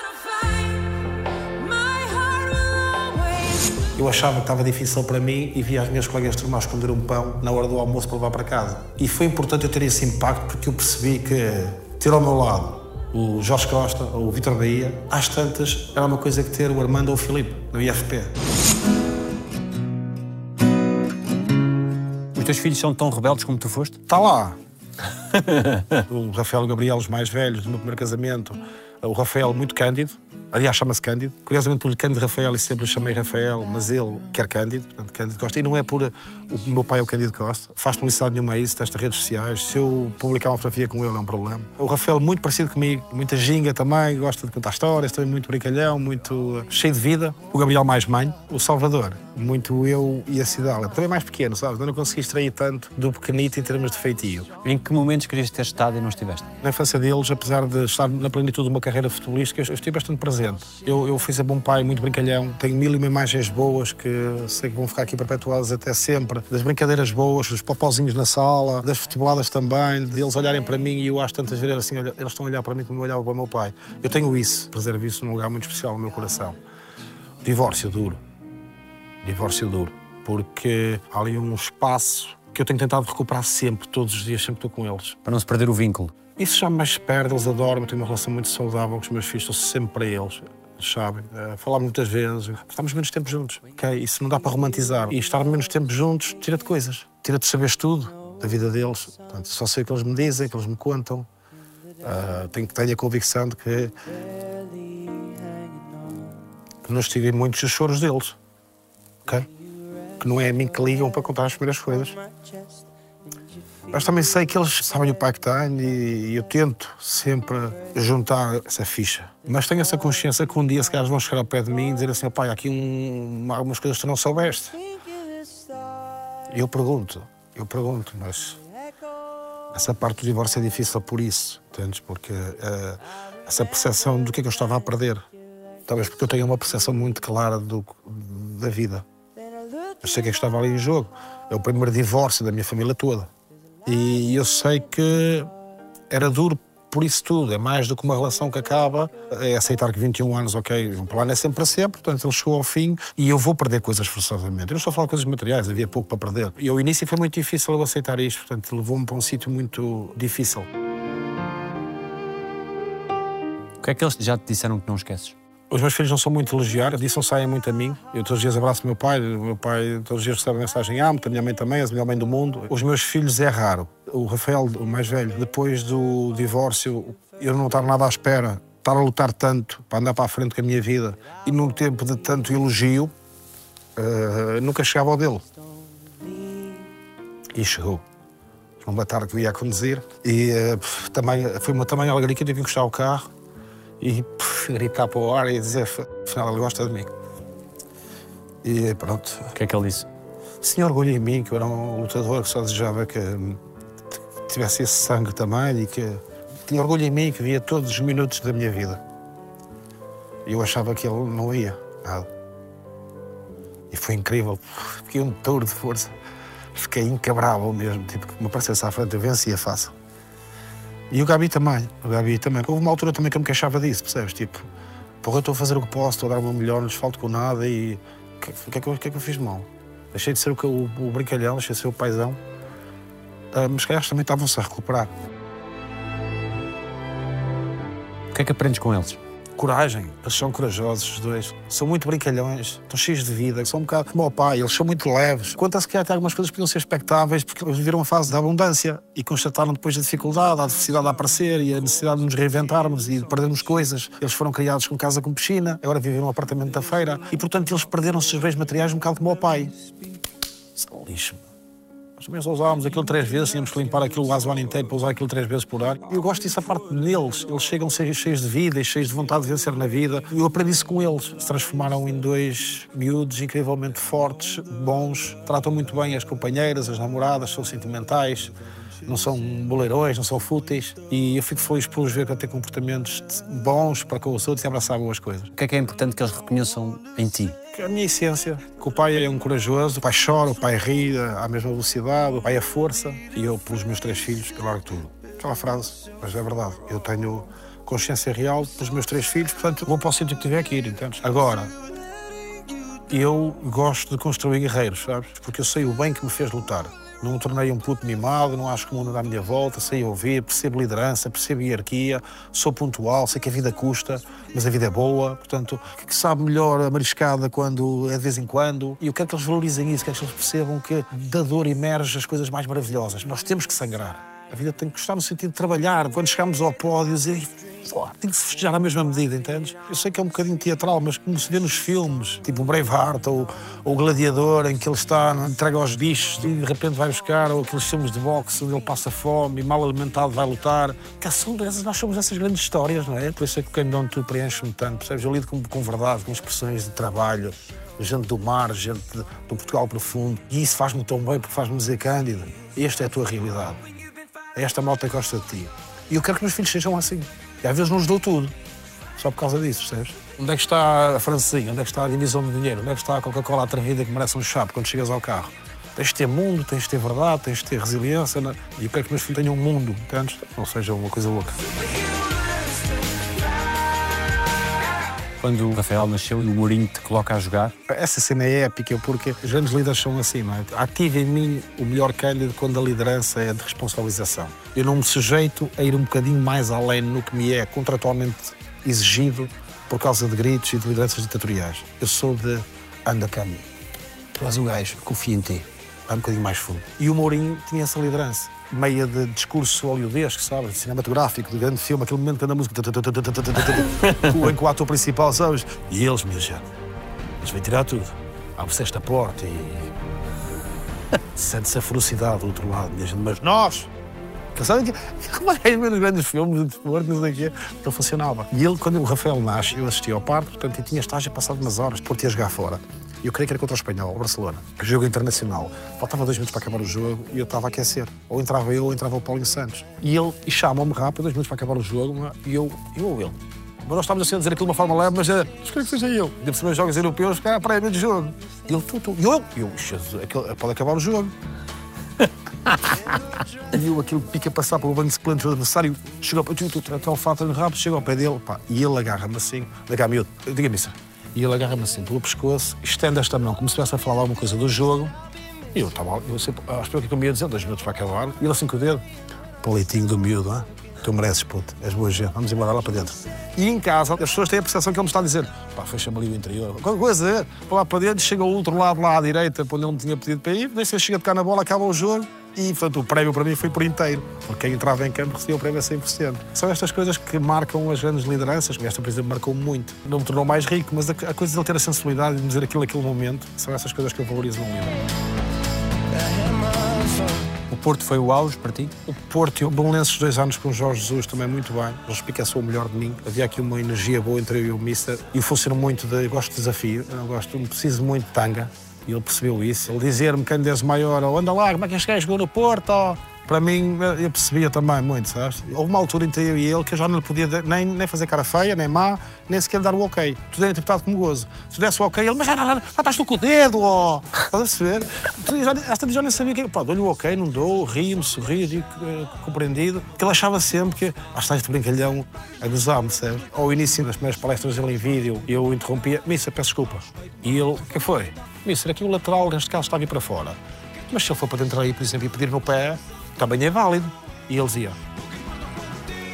Eu achava que estava difícil para mim e via as minhas colegas turmas esconder um pão na hora do almoço para levar para casa. E foi importante eu ter esse impacto porque eu percebi que ter ao meu lado o Jorge Costa ou o Vitor Bahia, às tantas era uma coisa que ter o Armando ou o Filipe no IFP. Os teus filhos são tão rebeldes como tu foste? Está lá. o Rafael e o Gabriel, os mais velhos do meu primeiro casamento. O Rafael, muito cândido, Aliás, chama-se Cândido. Curiosamente, por Cândido Rafael, e sempre o chamei Rafael, mas ele quer Cândido, portanto, Cândido Costa. E não é por. O meu pai é o Cândido Costa. Faz publicidade nenhuma a isso, testa redes sociais. Se eu publicar uma fotografia com ele, é um problema. O Rafael, muito parecido comigo, muita ginga também, gosta de contar histórias, também muito brincalhão, muito cheio de vida. O Gabriel, mais mãe. O Salvador, muito eu e a Cidália. Também mais pequeno, sabes? Eu não consegui extrair tanto do pequenito em termos de feitio. Em que momentos querias ter estado e não estiveste? Na infância deles, apesar de estar na plenitude de uma carreira futebolística, eu estive bastante presente. Eu, eu fui bom pai, muito brincalhão. Tenho mil e uma imagens boas que sei que vão ficar aqui perpetuadas até sempre. Das brincadeiras boas, dos popozinhos na sala, das futeboladas também, deles olharem para mim e eu acho tantas vezes assim, eles estão a olhar para mim como eu olhava para o meu pai. Eu tenho isso, preservo isso num lugar muito especial no meu coração. Divórcio duro divórcio duro, porque há ali um espaço que eu tenho tentado recuperar sempre, todos os dias, sempre estou com eles. Para não se perder o vínculo. Isso já mais perde, eles adoram, tenho uma relação muito saudável com os meus filhos, estou sempre para eles. Sabem, uh, falar muitas vezes, estamos menos tempo juntos, ok? Isso não dá para romantizar. E estar menos tempo juntos tira-te coisas, tira-te saberes tudo da vida deles. Portanto, só sei o que eles me dizem, que eles me contam. Uh, tenho a convicção de que, que não estive muitos os choros deles ok? Que não é a mim que ligam para contar as primeiras coisas. Mas também sei que eles sabem o pai que tenho e eu tento sempre juntar essa ficha. Mas tenho essa consciência que um dia, se calhar, vão chegar ao pé de mim e dizer assim: pai, há aqui um, algumas coisas que tu não soubeste. Eu pergunto, eu pergunto, mas essa parte do divórcio é difícil por isso, entendes? Porque uh, essa percepção do que é que eu estava a perder. Talvez porque eu tenho uma percepção muito clara do, da vida. Eu sei o que é que estava ali em jogo. É o primeiro divórcio da minha família toda. E eu sei que era duro por isso tudo. É mais do que uma relação que acaba. É aceitar que 21 anos, ok, um plano é sempre para sempre. Portanto, ele chegou ao fim e eu vou perder coisas forçosamente. Eu não estou a falar de coisas materiais, havia pouco para perder. E ao início foi muito difícil eu aceitar isto. Portanto, levou-me para um sítio muito difícil. O que é que eles já te disseram que não esqueces? Os meus filhos não são muito elogiar, disso não saem muito a mim. Eu todos os dias abraço o meu pai, o meu pai todos os dias recebe mensagem amo, a minha mãe também, és a melhor mãe do mundo. Os meus filhos é raro. O Rafael, o mais velho, depois do divórcio, eu não estar nada à espera, estar a lutar tanto para andar para a frente com a minha vida e num tempo de tanto elogio, uh, nunca chegava ao dele. E chegou. Uma tarde que eu ia a conduzir e uh, também, foi uma também alegria que eu tive que encostar o carro e puf, gritar para o ar e dizer afinal ele gosta de mim. E pronto. O que é que ele disse? Tinha orgulho em mim, que eu era um lutador que só desejava que tivesse esse sangue também e que tinha orgulho em mim que via todos os minutos da minha vida. E eu achava que ele não ia nada. E foi incrível, fiquei um touro de força. Fiquei inquebrável mesmo, tipo, que me aparecesse à frente, eu vencia fácil. E o Gabi também. O Gabi também. Houve uma altura também que eu me queixava disso, percebes? Tipo, porra, eu estou a fazer o que posso, estou a dar o meu melhor, não lhes falto com nada e. O que, que, é que, que, é que eu fiz de mal? Deixei de ser o, o, o brincalhão, deixei de ser o paizão. Uh, mas calhar também estavam-se a recuperar. O que é que aprendes com eles? Coragem, eles são corajosos, os dois. São muito brincalhões, estão cheios de vida, são um bocado como o pai, eles são muito leves. Quanto a se calhar algumas coisas podiam ser expectáveis, porque eles viveram uma fase de abundância e constataram depois a dificuldade, a necessidade de aparecer e a necessidade de nos reinventarmos e de perdermos coisas. Eles foram criados com casa com piscina, agora vivem num apartamento da feira e, portanto, eles perderam os seus bens materiais um bocado como o pai. Um lixo. Nós também só usávamos aquilo três vezes, tínhamos que limpar aquilo quase o ano inteiro para usar aquilo três vezes por ano. Eu gosto disso a parte deles. Eles chegam cheios, cheios de vida e cheios de vontade de vencer na vida. Eu aprendi isso com eles. Se transformaram em dois miúdos incrivelmente fortes, bons, tratam muito bem as companheiras, as namoradas, são sentimentais. Não são boleirões, não são fúteis. E eu fico feliz por os ver a ter comportamentos bons para com os outros e abraçar boas coisas. O que é que é importante que eles reconheçam em ti? A minha essência, que o pai é um corajoso, o pai chora, o pai ri à mesma velocidade, o pai é força e eu, pelos meus três filhos, eu largo tudo. Aquela frase, mas é verdade. Eu tenho consciência real pelos meus três filhos, portanto, vou para o sítio que tiver que ir, entendes? Agora, eu gosto de construir guerreiros, sabes? Porque eu sei o bem que me fez lutar. Não me tornei um puto mimado, não acho que o mundo anda à minha volta, sei ouvir, percebo liderança, percebo hierarquia, sou pontual, sei que a vida custa, mas a vida é boa, portanto, que sabe melhor a mariscada quando é de vez em quando. E eu quero que eles valorizem isso, quero que eles percebam que da dor emerge as coisas mais maravilhosas. Nós temos que sangrar. A vida tem que gostar no sentido de trabalhar. Quando chegamos ao pódio, dizer, "Pô, tem que se festejar à mesma medida, entendes? Eu sei que é um bocadinho teatral, mas como se vê nos filmes, tipo o Braveheart ou, o Gladiador, em que ele está, entrega aos bichos e de repente vai buscar, ou aqueles filmes de boxe onde ele passa fome e mal alimentado vai lutar. Que são dessas, nós somos essas grandes histórias, não é? Por isso é que o Candy tu preenche-me tanto, percebes? Eu lido com, com verdade, com expressões de trabalho, gente do mar, gente do Portugal profundo. E isso faz-me tão bem, porque faz-me dizer, Cândido, esta é a tua realidade. Esta malta gosta de ti. E eu quero que os meus filhos sejam assim. E às vezes não lhes dou tudo. Só por causa disso, percebes? Onde é que está a francesinha? Onde é que está a divisão de dinheiro? Onde é que está a Coca-Cola atrevida que merece um chapo quando chegas ao carro? Tens de ter mundo, tens de ter verdade, tens de ter resiliência. né? E eu quero que os meus filhos tenham um mundo, entendes? Não seja uma coisa louca. Quando o Rafael nasceu e o Mourinho te coloca a jogar, Essa cena é épica porque os grandes líderes são assim, não é? Ativa em mim o melhor cândido quando a liderança é de responsabilização. Eu não me sujeito a ir um bocadinho mais além no que me é contratualmente exigido por causa de gritos e de lideranças ditatoriais. Eu sou de anda cândido. Tu és o gajo, confio em ti. Vai um bocadinho mais fundo. E o Mourinho tinha essa liderança. Meia de discurso hollywoodesco, sabe? Cinematográfico, de grande filme, aquele momento que anda a música. Em que o ator principal, sabes? E eles, minha gente, eles vêm tirar tudo. Abre-se esta porta e. Sente-se a ferocidade do outro lado, minha gente. Mas nós! Sabem que, é que é nos grandes filmes de desporto, não sei o quê, não funcionava. E ele, quando o Rafael nasce, eu assisti ao parto, portanto, eu tinha estágio passado umas horas, por ter a jogar fora. E eu creio que era contra o Espanhol, o Barcelona. Jogo internacional. Faltava dois minutos para acabar o jogo e eu estava a aquecer. Ou entrava eu ou entrava o Paulinho Santos. E ele e chamam-me rápido, dois minutos para acabar o jogo, e eu, eu ou ele. Mas nós estávamos assim a dizer aquilo de uma forma leve, mas é, mas quero que seja eu. Ainda por cima, os jogos europeus, cá, para de jogo. E ele, tu, tu. E eu, e eu, Jesus, pode acabar o jogo. E eu, aquilo pica passar para o banco de suplentes do adversário, chegou para tu, tu, até o fato rápido, chega ao pé dele, pá, e ele agarra-me assim, agarra miúdo, diga-me isso. E ele agarra-me assim pelo pescoço, estende esta mão, como se estivesse a falar alguma coisa do jogo. E eu estava, eu sempre, espero que eu ia dizer, dois minutos para acabar. E ele assim com o dedo, palitinho do miúdo, ah? Tu mereces, puto, és boa gente, vamos embora lá para dentro. E em casa, as pessoas têm a percepção que ele me está a dizer, pá, fecha-me ali o interior, qualquer coisa, para lá para dentro, chega ao outro lado, lá à direita, para onde ele me tinha pedido para ir, nem se chega a tocar na bola, acaba o jogo. E, portanto, o prémio para mim foi por inteiro. Porque quem entrava em campo recebia o prémio a 100%. São estas coisas que marcam as grandes lideranças. Esta, por exemplo, marcou muito. Não me tornou mais rico, mas a, a coisa de ele ter a sensibilidade de dizer aquilo naquele momento, são essas coisas que eu valorizo no líder. o Porto foi o auge para ti? O Porto, eu Belenenses dois anos com o Jorge Jesus também muito bem. Ele explicaçou o melhor de mim. Havia aqui uma energia boa entre eu e o Mister. E eu funciono muito de. Eu gosto de desafio. Eu gosto, preciso muito de tanga. E ele percebeu isso. Ele dizer-me desse maior, ou anda lá, como é que este gajo jogou no Porto? ó?" Para mim, eu percebia também muito, sabes? Houve uma altura entre eu e ele que eu já não lhe podia nem, nem fazer cara feia, nem má, nem sequer dar o ok. Tudo era interpretado como gozo. Se desse o ok, ele, mas já, já, já estás tu com o dedo, ó. Estás a perceber? Já, esta já nem sabia que Pá, dou-lhe o ok, não dou, rio-me, sorrio, digo eh, compreendido. Porque ele achava sempre que, ah, está este brincalhão a gozar-me, percebes? Ao início das primeiras palestras dele em vídeo, eu interrompia, Missa, peço desculpa. E ele, o que foi? Missa, aqui o lateral, neste caso, está a vir para fora. Mas se ele for para dentro aí, por exemplo, e pedir no pé, também é válido. E ele dizia,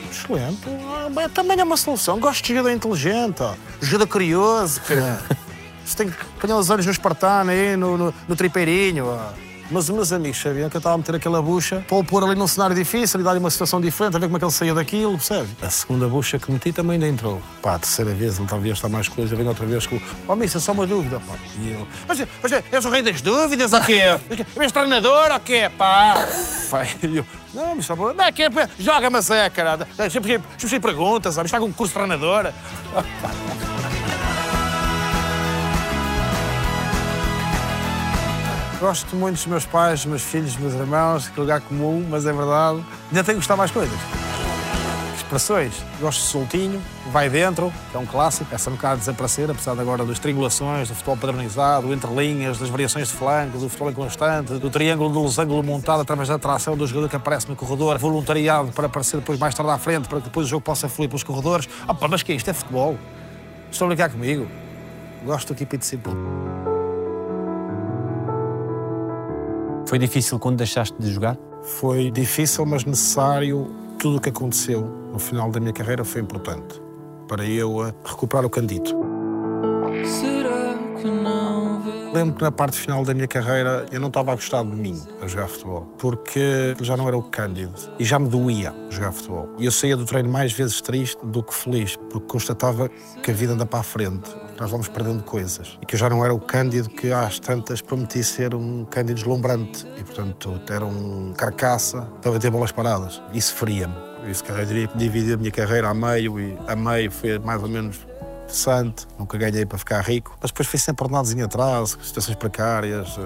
excelente. Ah, Também é uma solução. Gosto de jogador inteligente, jogador curioso. Você tem que apanhar os olhos no espartano aí, no, no, no tripeirinho. ó. Mas os meus amigos sabiam que eu estava a meter aquela bucha para o pôr ali num cenário difícil e dar-lhe uma situação diferente, a ver como é que ele saía daquilo, percebe? A segunda bucha que meti também ainda entrou. Pá, a terceira vez ele talvez está mais coisa, vem outra vez com. Oh, miss, é só uma dúvida, pá. E eu. Mas, mas é, és o rei das dúvidas, ou quê? És treinador, ou quê, pá? Pá, eu. Não, mas está bom. Não, é que é, joga-me a sério, caralho. Sempre, perguntas, sabe? Está com um curso de treinador. Gosto muito dos meus pais, dos meus filhos, dos meus irmãos, que lugar comum, mas é verdade. Ainda tenho que gostar mais coisas. Expressões. Gosto de soltinho, vai dentro, que é um clássico. Essa um bocado de desaparecer, apesar de agora das triangulações, do futebol padronizado, do entre linhas, das variações de flanco, do futebol inconstante, do triângulo do losango montado através da atração do jogador que aparece no corredor, voluntariado para aparecer depois mais tarde à frente, para que depois o jogo possa fluir pelos corredores. Pá, mas que é isto? É futebol. Estão a brincar comigo. Gosto do equipe de disciplina. Foi difícil quando deixaste de jogar? Foi difícil, mas necessário. Tudo o que aconteceu no final da minha carreira foi importante para eu eh, recuperar o Candito. Lembro que na parte final da minha carreira eu não estava a gostar de mim a jogar futebol, porque já não era o Cândido e já me doía jogar futebol. E eu saía do treino mais vezes triste do que feliz, porque constatava que a vida anda para a frente, que nós vamos perdendo coisas e que eu já não era o Cândido que às tantas prometi ser um Cândido deslumbrante e, portanto, era um carcaça para ter bolas paradas. Isso feria-me. Isso eu diria que dividi a minha carreira a meio e a meio foi mais ou menos interessante, nunca ganhei para ficar rico, mas depois fui sempre ordenados em atraso, situações precárias.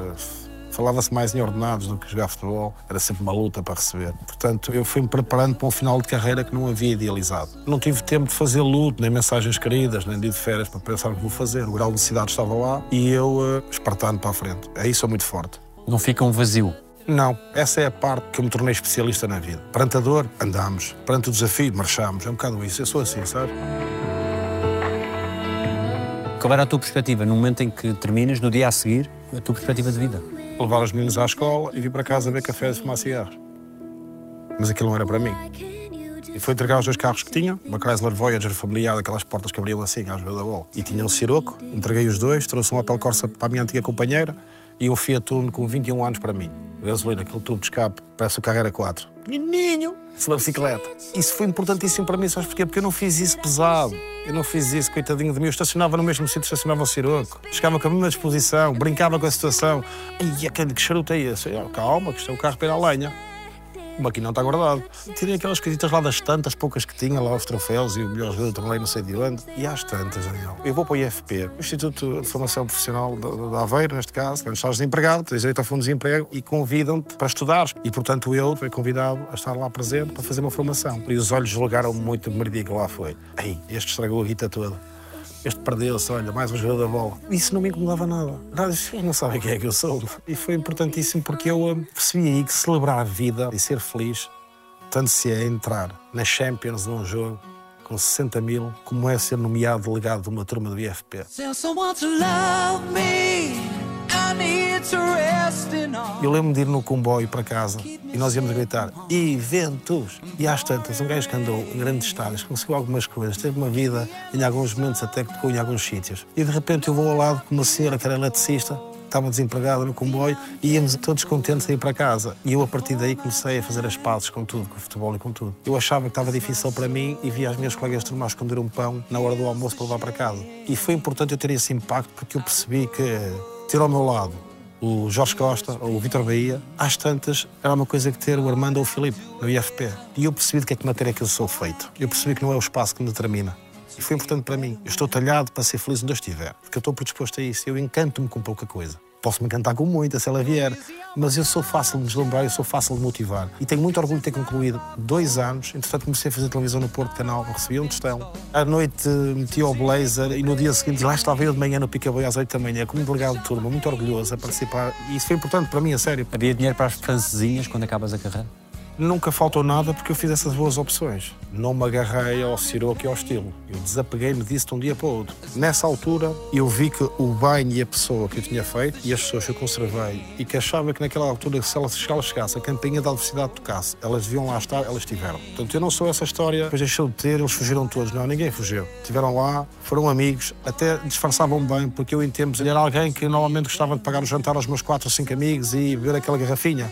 Falava-se mais em ordenados do que jogar futebol, era sempre uma luta para receber. Portanto, eu fui-me preparando para um final de carreira que não havia idealizado. Não tive tempo de fazer luto, nem mensagens queridas, nem de férias para pensar o que vou fazer. O grau de necessidade estava lá e eu, eh, espartano para a frente. Aí sou muito forte. Não fica um vazio? Não, essa é a parte que eu me tornei especialista na vida. Perante a dor, andamos. Perante o desafio, marchamos. É um bocado isso. Eu sou assim, sabe? Qual era a tua perspectiva no momento em que terminas, no dia a seguir, a tua perspectiva de vida? Levar os meninos à escola e vir para casa beber café e fumar cigarros. Mas aquilo não era para mim. E foi entregar os dois carros que tinha, uma Chrysler Voyager familiar, aquelas portas que abriam assim às vezes da bola. E tinha um Siroco, entreguei os dois, trouxe um Opel Corsa para a minha antiga companheira e um Fiat Uno com 21 anos para mim. Gasolina, aquele tubo de escape, parece o carro era 4. Pequenininho, uma bicicleta. Isso foi importantíssimo para mim, sabes porquê? Porque eu não fiz isso pesado. Eu não fiz isso, coitadinho de mim. Eu estacionava no mesmo sítio estacionava o Siroco. Chegava com a mesma disposição, brincava com a situação. Ai, aquele que charuto é esse? Eu, calma, que isto é o carro para ir lenha. O aqui não está guardado. Tirei aquelas coisitas lá das tantas, poucas que tinha, lá os troféus e o melhor jogador do torneio, não sei de onde. E às tantas, Daniel. Eu vou para o IFP, Instituto de Formação Profissional de Aveiro, neste caso, quando estás desempregado, tens direito ao fundo de desemprego e convidam-te para estudar. E, portanto, eu fui convidado a estar lá presente para fazer uma formação. E os olhos julgaram muito o que lá foi. Ei, este estragou a guita toda. Este perdeu-se, olha, mais um jogador da bola. Isso não me incomodava nada. Vocês não sabem quem é que eu sou. E foi importantíssimo porque eu hum, percebi aí que celebrar a vida e ser feliz, tanto se é entrar na Champions num jogo com 60 mil, como é ser nomeado delegado de uma turma do IFP. Eu lembro-me de ir no comboio para casa e nós íamos gritar Eventos! E às tantas, um gajo que andou em grandes estádios, conseguiu algumas coisas, teve uma vida, em alguns momentos até que tocou em alguns sítios. E de repente eu vou ao lado com uma senhora que era eletricista, estava desempregada no comboio e íamos todos contentes a ir para casa. E eu, a partir daí, comecei a fazer as pazes com tudo, com o futebol e com tudo. Eu achava que estava difícil para mim e via as minhas colegas de turma a esconder um pão na hora do almoço para levar para casa. E foi importante eu ter esse impacto porque eu percebi que ter ao meu lado o Jorge Costa ou o Vitor Bahia, às tantas era uma coisa que ter o Armando ou o Filipe no IFP. E eu percebi de que é que matéria que eu sou feito. Eu percebi que não é o espaço que me determina. E foi importante para mim. Eu estou talhado para ser feliz onde eu estiver, porque eu estou predisposto a isso. Eu encanto-me com pouca coisa. Posso me encantar com muita, se ela vier, mas eu sou fácil de deslumbrar, eu sou fácil de motivar. E tenho muito orgulho de ter concluído dois anos. Entretanto, comecei a fazer televisão no Porto Canal, recebi um tostão. À noite meti ao blazer e no dia seguinte lá estava eu de manhã no Pica-Boi às 8 da manhã, como delegado de turma, muito orgulhoso a participar. E isso foi importante para mim, a sério. Havia dinheiro para as francesinhas quando acabas a carreira? Nunca faltou nada porque eu fiz essas boas opções. Não me agarrei ao Siroco e ao estilo. Eu desapeguei-me disso de um dia para o outro. Nessa altura, eu vi que o bem e a pessoa que eu tinha feito e as pessoas que eu conservei e que achava que naquela altura, se ela, se ela chegasse, a campainha da adversidade tocasse, elas deviam lá estar, elas estiveram. Portanto, eu não sou essa história, depois deixou de ter, eles fugiram todos. Não, ninguém fugiu. Estiveram lá, foram amigos, até disfarçavam bem, porque eu em tempos era alguém que normalmente gostava de pagar o jantar aos meus quatro ou cinco amigos e beber aquela garrafinha.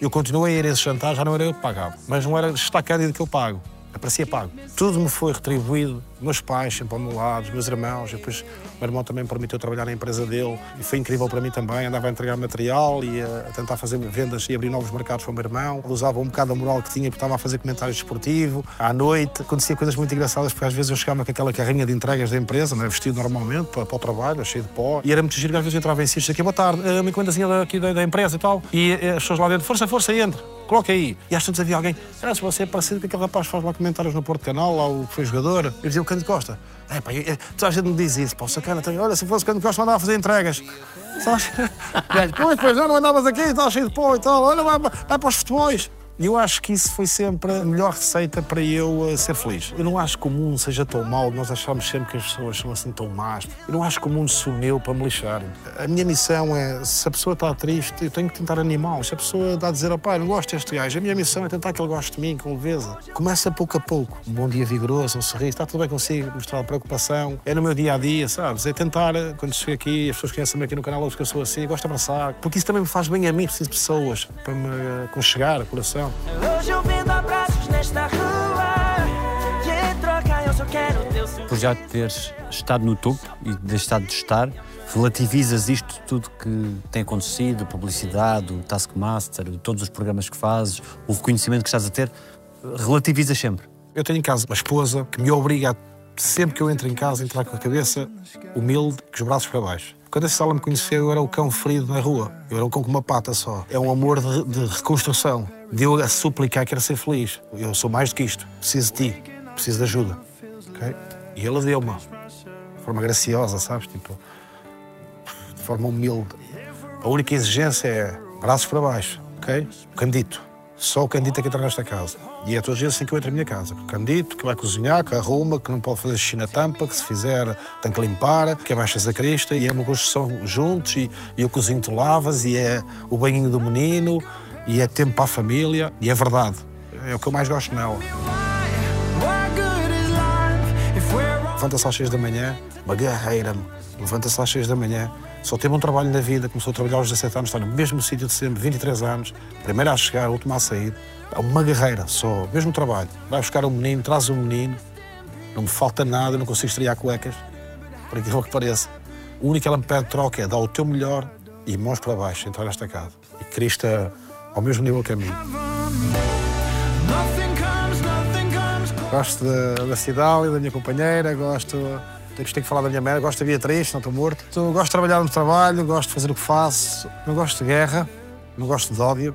Eu continuei a ir a esse jantar, já não era eu que pagava, mas não era Cândido que eu pago. Aparecia pago. Tudo me foi retribuído. Meus pais sempre ao meu lado, meus irmãos. Depois o meu irmão também me permitiu trabalhar na empresa dele. E foi incrível para mim também. Andava a entregar material e a, tentar fazer vendas e abrir novos mercados para o meu irmão. Ele usava um bocado a moral que tinha porque estava a fazer comentários desportivos. À noite acontecia coisas muito engraçadas porque às vezes eu chegava com aquela carrinha de entregas da empresa, né, vestido normalmente para, para o trabalho, cheio de pó. E era muito giro. Às vezes eu entrava em sítios aqui, boa tarde, eh, uma encomendazinha aqui da, da empresa e tal. E eh, as pessoas lá dentro, força, força, entra coloca aí. E às tantas havia alguém, ah, se você é parecido com aquele rapaz que faz lá comentários no Porto Canal, lá o que foi jogador. Eu dizia Cândido Costa. É, pá, eu, toda a gente me diz isso, pá, o sacana tem, olha, se fosse o Cândido Costa, mandava fazer entregas. Sabes? Pois, pois, não, não andavas aqui, estava cheio de pó e tal, olha, vai, vai para os futebols. E eu acho que isso foi sempre a melhor receita para eu uh, ser feliz. Eu não acho que o mundo seja tão mau, nós achamos sempre que as pessoas são assim tão más. Eu não acho que o mundo se para me lixar. A minha missão é, se a pessoa está triste, eu tenho que tentar animá-lo. Se a pessoa está a dizer, oh, pai, não gosto deste gajo, a minha missão é tentar que ele goste de mim com leveza. Começa pouco a pouco. Um bom dia vigoroso, um sorriso, está tudo bem consigo, mostrar preocupação. É no meu dia a dia, sabes? É tentar, quando chego aqui, as pessoas conhecem-me aqui no canal, que eu sou assim, gosto de abraçar. Porque isso também me faz bem a mim, preciso de pessoas para me aconchegar o Hoje eu vendo abraços nesta rua. E em troca eu só quero teu sorriso. Por já teres estado no topo e deixado de estar, relativizas isto tudo que tem acontecido, a publicidade, o Taskmaster, todos os programas que fazes, o reconhecimento que estás a ter, relativizas sempre. Eu tenho em casa uma esposa que me obriga a, sempre que eu entro em casa, entrar com a cabeça humilde, com os braços para baixo. Quando essa sala me conheceu, eu era o cão ferido na rua. Eu era um cão com uma pata só. É um amor de, de reconstrução. De eu a suplicar que quero ser feliz. Eu sou mais do que isto. Preciso de ti. Preciso de ajuda. ok? E ele deu-me. De forma graciosa, sabes? Tipo, de forma humilde. A única exigência é braços para baixo, ok? Candito. Só o Candito é que entra nesta casa. E é todos assim que eu entro na minha casa. O Candito, que vai cozinhar, que arruma, que não pode fazer xixi na tampa, que se fizer tem que limpar, que é baixas a crista, e é uma construção juntos, e, e eu cozinho, tu lavas, e é o banhinho do menino, e é tempo para a família, e é verdade. É o que eu mais gosto nela. Levanta-se às 6 da manhã, uma guerreira, levanta-se às 6 da manhã, só teve um trabalho na vida, começou a trabalhar aos 17 anos, está no mesmo sítio de sempre, 23 anos, primeiro a chegar, último a sair. É uma guerreira só, mesmo trabalho. Vai buscar um menino, traz um menino, não me falta nada, não consigo estrear cuecas, por aquilo que pareça. O único que ela me pede de troca é dar o teu melhor e mãos para baixo, entrar nesta casa. E Cristo ao mesmo nível que a mim. Gosto da, da Cidália, da minha companheira, gosto. Tenho que falar da minha mãe, gosto da Beatriz, não estou morto. Gosto de trabalhar no trabalho, gosto de fazer o que faço. Não gosto de guerra, não gosto de ódio.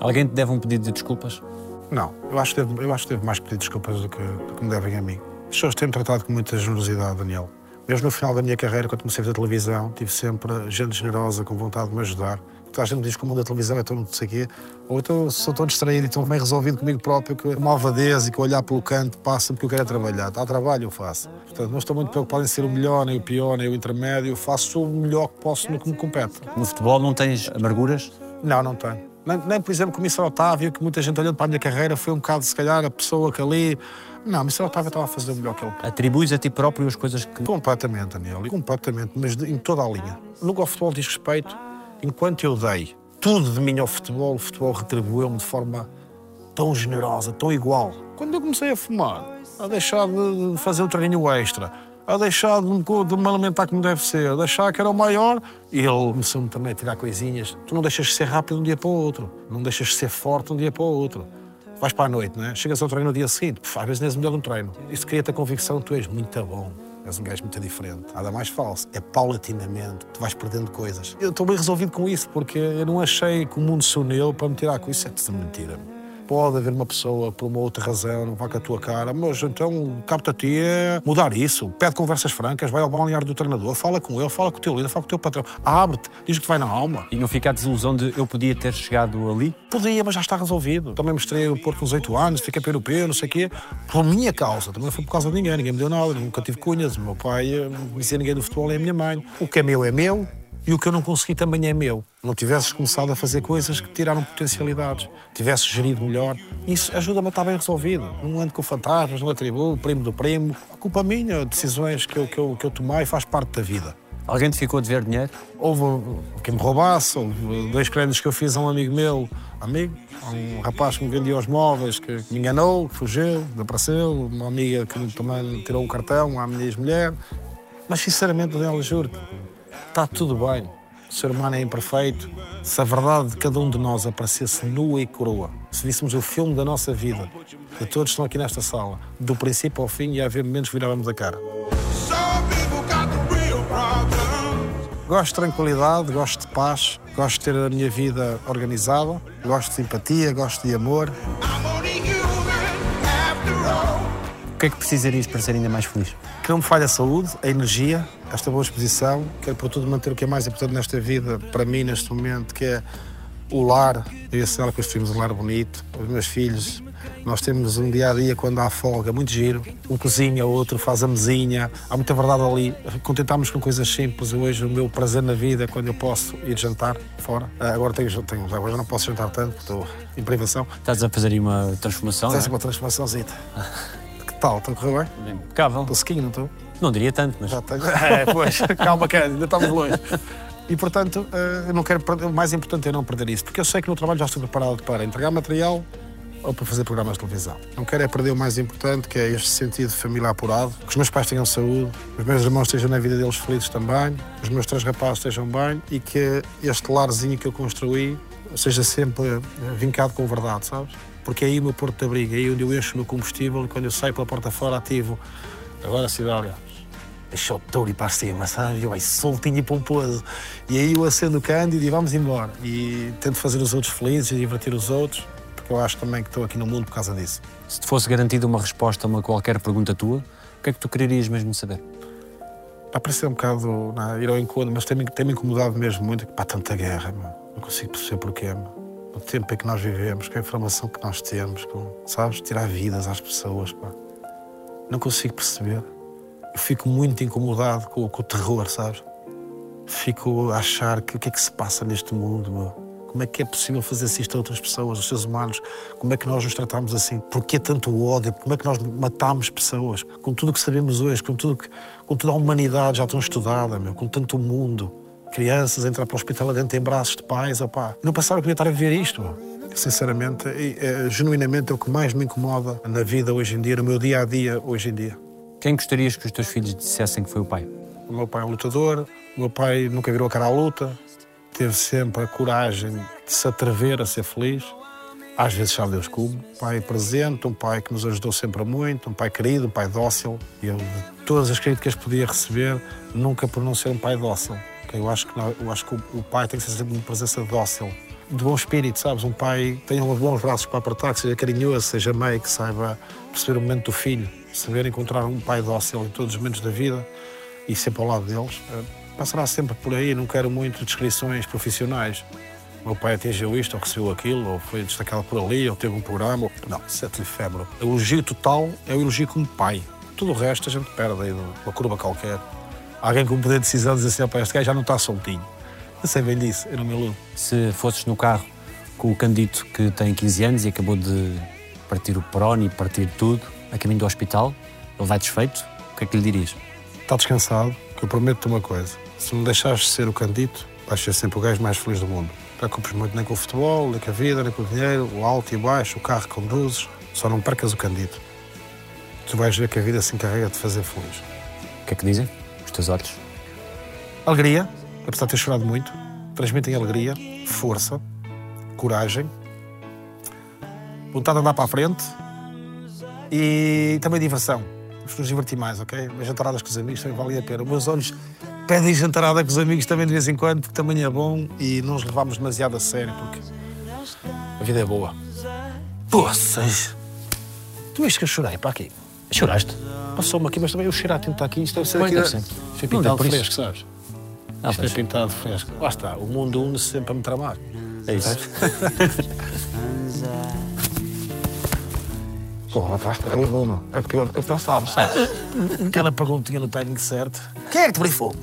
Alguém te deve um pedido de desculpas? Não, eu acho que devo, eu acho que devo mais pedir desculpas do que, do que me devem a mim. As pessoas têm-me tratado com muita generosidade, Daniel. Mesmo no final da minha carreira, quando comecei a fazer televisão, tive sempre gente generosa, com vontade de me ajudar. Toda a gente diz que o mundo da televisão é tão não sei quê. Ou então sou tão distraído e tão bem resolvido comigo próprio que uma alvadez e que olhar pelo canto passa porque eu quero é trabalhar. Há trabalho, eu faço. Portanto, não estou muito preocupado em ser o melhor, nem o pior, nem o intermédio. Eu faço o melhor que posso no que me compete. No futebol não tens amarguras? Não, não tenho. Nem, nem, por exemplo, com o Mr. Otávio, que muita gente olhando para a minha carreira foi um bocado, se calhar, a pessoa que ali. Não, o Mr. Otávio estava a fazer o melhor que ele. Atribuis a ti próprio as coisas que. Completamente, Daniel, completamente, mas de- em toda a linha. No ao futebol diz respeito, enquanto eu dei tudo de mim ao futebol, o futebol retribuiu-me de forma tão generosa, tão igual. Quando eu comecei a fumar, a deixar de fazer o treininho extra, a deixar de me, de me alimentar como deve ser, a deixar que era o maior, e ele começou-me também a tirar coisinhas. Tu não deixas de ser rápido de um dia para o outro, não deixas de ser forte de um dia para o outro. Vais para a noite, não é? Chegas ao treino no dia seguinte, puf, às vezes o melhor no treino. Isso cria-te a convicção que tu és muito bom. És um gajo muito diferente. Nada mais falso. É paulatinamente. Tu vais perdendo coisas. Eu estou bem resolvido com isso, porque eu não achei que o mundo se uniu para me tirar com isso. É tudo mentira. Pode haver uma pessoa, por uma outra razão, não vá com a tua cara, mas então capta a ti é mudar isso. Pede conversas francas, vai ao balneário do treinador, fala com ele, fala com o teu líder, fala com o teu patrão. Abre-te, diz que vai na alma. E não fica a desilusão de eu podia ter chegado ali? Podia, mas já está resolvido. Também mostrei o Porto com 18 anos, fiquei para europeu, não sei o quê. Por minha causa, também não foi por causa de ninguém, ninguém me deu nada, nunca tive cunhas. O meu pai eh, não conhecia ninguém do futebol, é a minha mãe. O que é meu é meu e o que eu não consegui também é meu. Não tivesses começado a fazer coisas que tiraram potencialidades, tivesses gerido melhor, isso ajuda-me a estar bem resolvido. Não ando com fantasmas, não atribuo, primo do primo. A culpa minha, decisões que eu, que eu, que eu tomei faz parte da vida. Alguém te ficou a dever dinheiro? Houve quem me roubasse, houve dois créditos que eu fiz a um amigo meu, amigo, um rapaz que me vendia os móveis, que me enganou, que fugiu, desapareceu, uma amiga que também tirou o cartão, a minha ex-mulher. Mas sinceramente, Daniel, juro-te, está tudo bem. O ser humano é imperfeito. Se a verdade de cada um de nós aparecesse nua e coroa, se víssemos o filme da nossa vida, de todos que estão aqui nesta sala, do princípio ao fim, ia haver momentos que virávamos a cara. Some people got the real problems. Gosto de tranquilidade, gosto de paz, gosto de ter a minha vida organizada, gosto de simpatia, gosto de amor. O que é que precisarias para ser ainda mais feliz? Que não me falhe a saúde, a energia, esta boa disposição. Quero, por tudo, manter o que é mais importante nesta vida, para mim, neste momento, que é o lar. Eu e a senhora construímos um lar bonito, os meus filhos. Nós temos um dia a dia, quando há folga, muito giro. Um cozinha, outro faz a mesinha. Há muita verdade ali. Contentámos com coisas simples. Hoje, o meu prazer na vida é quando eu posso ir jantar fora. Ah, Agora, tenho, tenho, agora já não posso jantar tanto, estou em privação. Estás a fazer aí uma transformação? Fizesse não uma transformaçãozita. Que tal? Estou a correr bem? Impecável. Estou sequinho, não estou? Não diria tanto, mas Já tenho. É, pois, calma, cara, ainda estamos longe. E, portanto, eh, eu não quero perder, o mais importante é não perder isso, porque eu sei que no trabalho já estou preparado para entregar material ou para fazer programas de televisão. Não quero é perder o mais importante, que é este sentido de família apurado, que os meus pais tenham saúde, os meus irmãos estejam na vida deles felizes também, os meus três rapazes estejam bem e que este larzinho que eu construí seja sempre eh, vincado com verdade, sabes? Porque é aí o meu porto de abrigo, é aí onde eu encho o meu combustível e quando eu saio pela porta fora ativo. Agora, Cidália, deixa o touro ir para cima, sabe? Eu vai soltinho e pomposo. E aí eu acendo o cândido e vamos embora. E tento fazer os outros felizes e divertir os outros, porque eu acho também que estou aqui no mundo por causa disso. se te fosse garantida uma resposta a uma qualquer pergunta tua, o que é que tu quererias mesmo saber? Para parecer um bocado não, ir ao encontro, mas tem-me tem incomodado mesmo muito. Pá, tanta guerra, meu. não consigo perceber porquê. Meu. O tempo em que nós vivemos, com a informação que nós temos, com, sabes, tirar vidas às pessoas. Pá. Não consigo perceber. Eu fico muito incomodado com, com o terror, sabes? Fico a achar que o que é que se passa neste mundo, meu? Como é que é possível fazer-se isto a outras pessoas, os seres humanos? Como é que nós nos tratamos assim? Porquê tanto ódio? Como é que nós matamos pessoas? Com tudo o que sabemos hoje, com, tudo que, com toda a humanidade já tão estudada, meu, com tanto mundo. Crianças a entrar para o hospital adentro em braços de pais, opá. Não pensava que eu ia estar a viver isto. Sinceramente, e, é, genuinamente é o que mais me incomoda na vida hoje em dia, no meu dia a dia hoje em dia. Quem gostarias que os teus filhos dissessem que foi o pai? O meu pai é um lutador, o meu pai nunca virou a cara à luta, teve sempre a coragem de se atrever a ser feliz. Às vezes sabe Deus como. Um pai presente, um pai que nos ajudou sempre muito, um pai querido, um pai dócil. E eu, de todas as críticas que podia receber, nunca por não ser um pai dócil. Eu acho que, não- eu acho que o, pai tem que ser sempre uma presença dócil. De bom espírito, sabes? Um pai que tenha bons braços para apertar, que seja carinhoso, seja meio, que saiba perceber o momento do filho, saber encontrar um pai dócil em todos os momentos da vida e sempre ao lado deles. Eh, Passará sempre por aí, não quero muito descrições profissionais. Meu pai atingiu isto, ou recebeu aquilo, ou foi destacado por ali, ou teve um programa. Não, é efêmero. O elogio total é o elogio como pai. Tudo o resto a gente perde aí de uma curva qualquer. Alguém com poder de decisão diz assim, "Opa, este gajo já não está soltinho. Eu sei bem disso, eu não me iludo. Se fosses no carro com o Candito que tem 15 anos e acabou de partir o perone e partir tudo, a caminho do hospital, ele vai desfeito, o que é que lhe dirias? Está descansado, que eu prometo-te uma coisa. Se me deixares de ser o candito, vais ser sempre o gajo mais feliz do mundo. Não preocupes muito nem com o futebol, nem com a vida, nem com o dinheiro, o alto e o baixo, o carro que conduzes. Só não percas o candito. Tu vais ver que a vida se encarrega de fazer feliz. O que é que dizem? Os teus olhos? Alegria, apesar de ter chorado muito, transmitem alegria, força, coragem, vontade de andar para a frente e também diversão. Vamos nos divertir mais, ok? As jantaradas com os amigos também valem a pena. Os meus olhos pedem jantarada com os amigos também de vez em quando, porque também é bom e não os levamos demasiado a sério, porque a vida é boa. Poças! Tu viste que eu chorei para aqui? Choraste? Passou-me aqui, mas também o cheiro a tinta está aqui. Isto deve ser Pois, aqui. deve ser. Foi pintado fresco, sabes? Ah, Isto é pintado fresco. Lá está, o mundo une-se sempre a me tramar. É isso. Porra, pá, Bruno. É pior, eu não sabes. Aquela perguntinha no timing certo. Quem é que te brifou?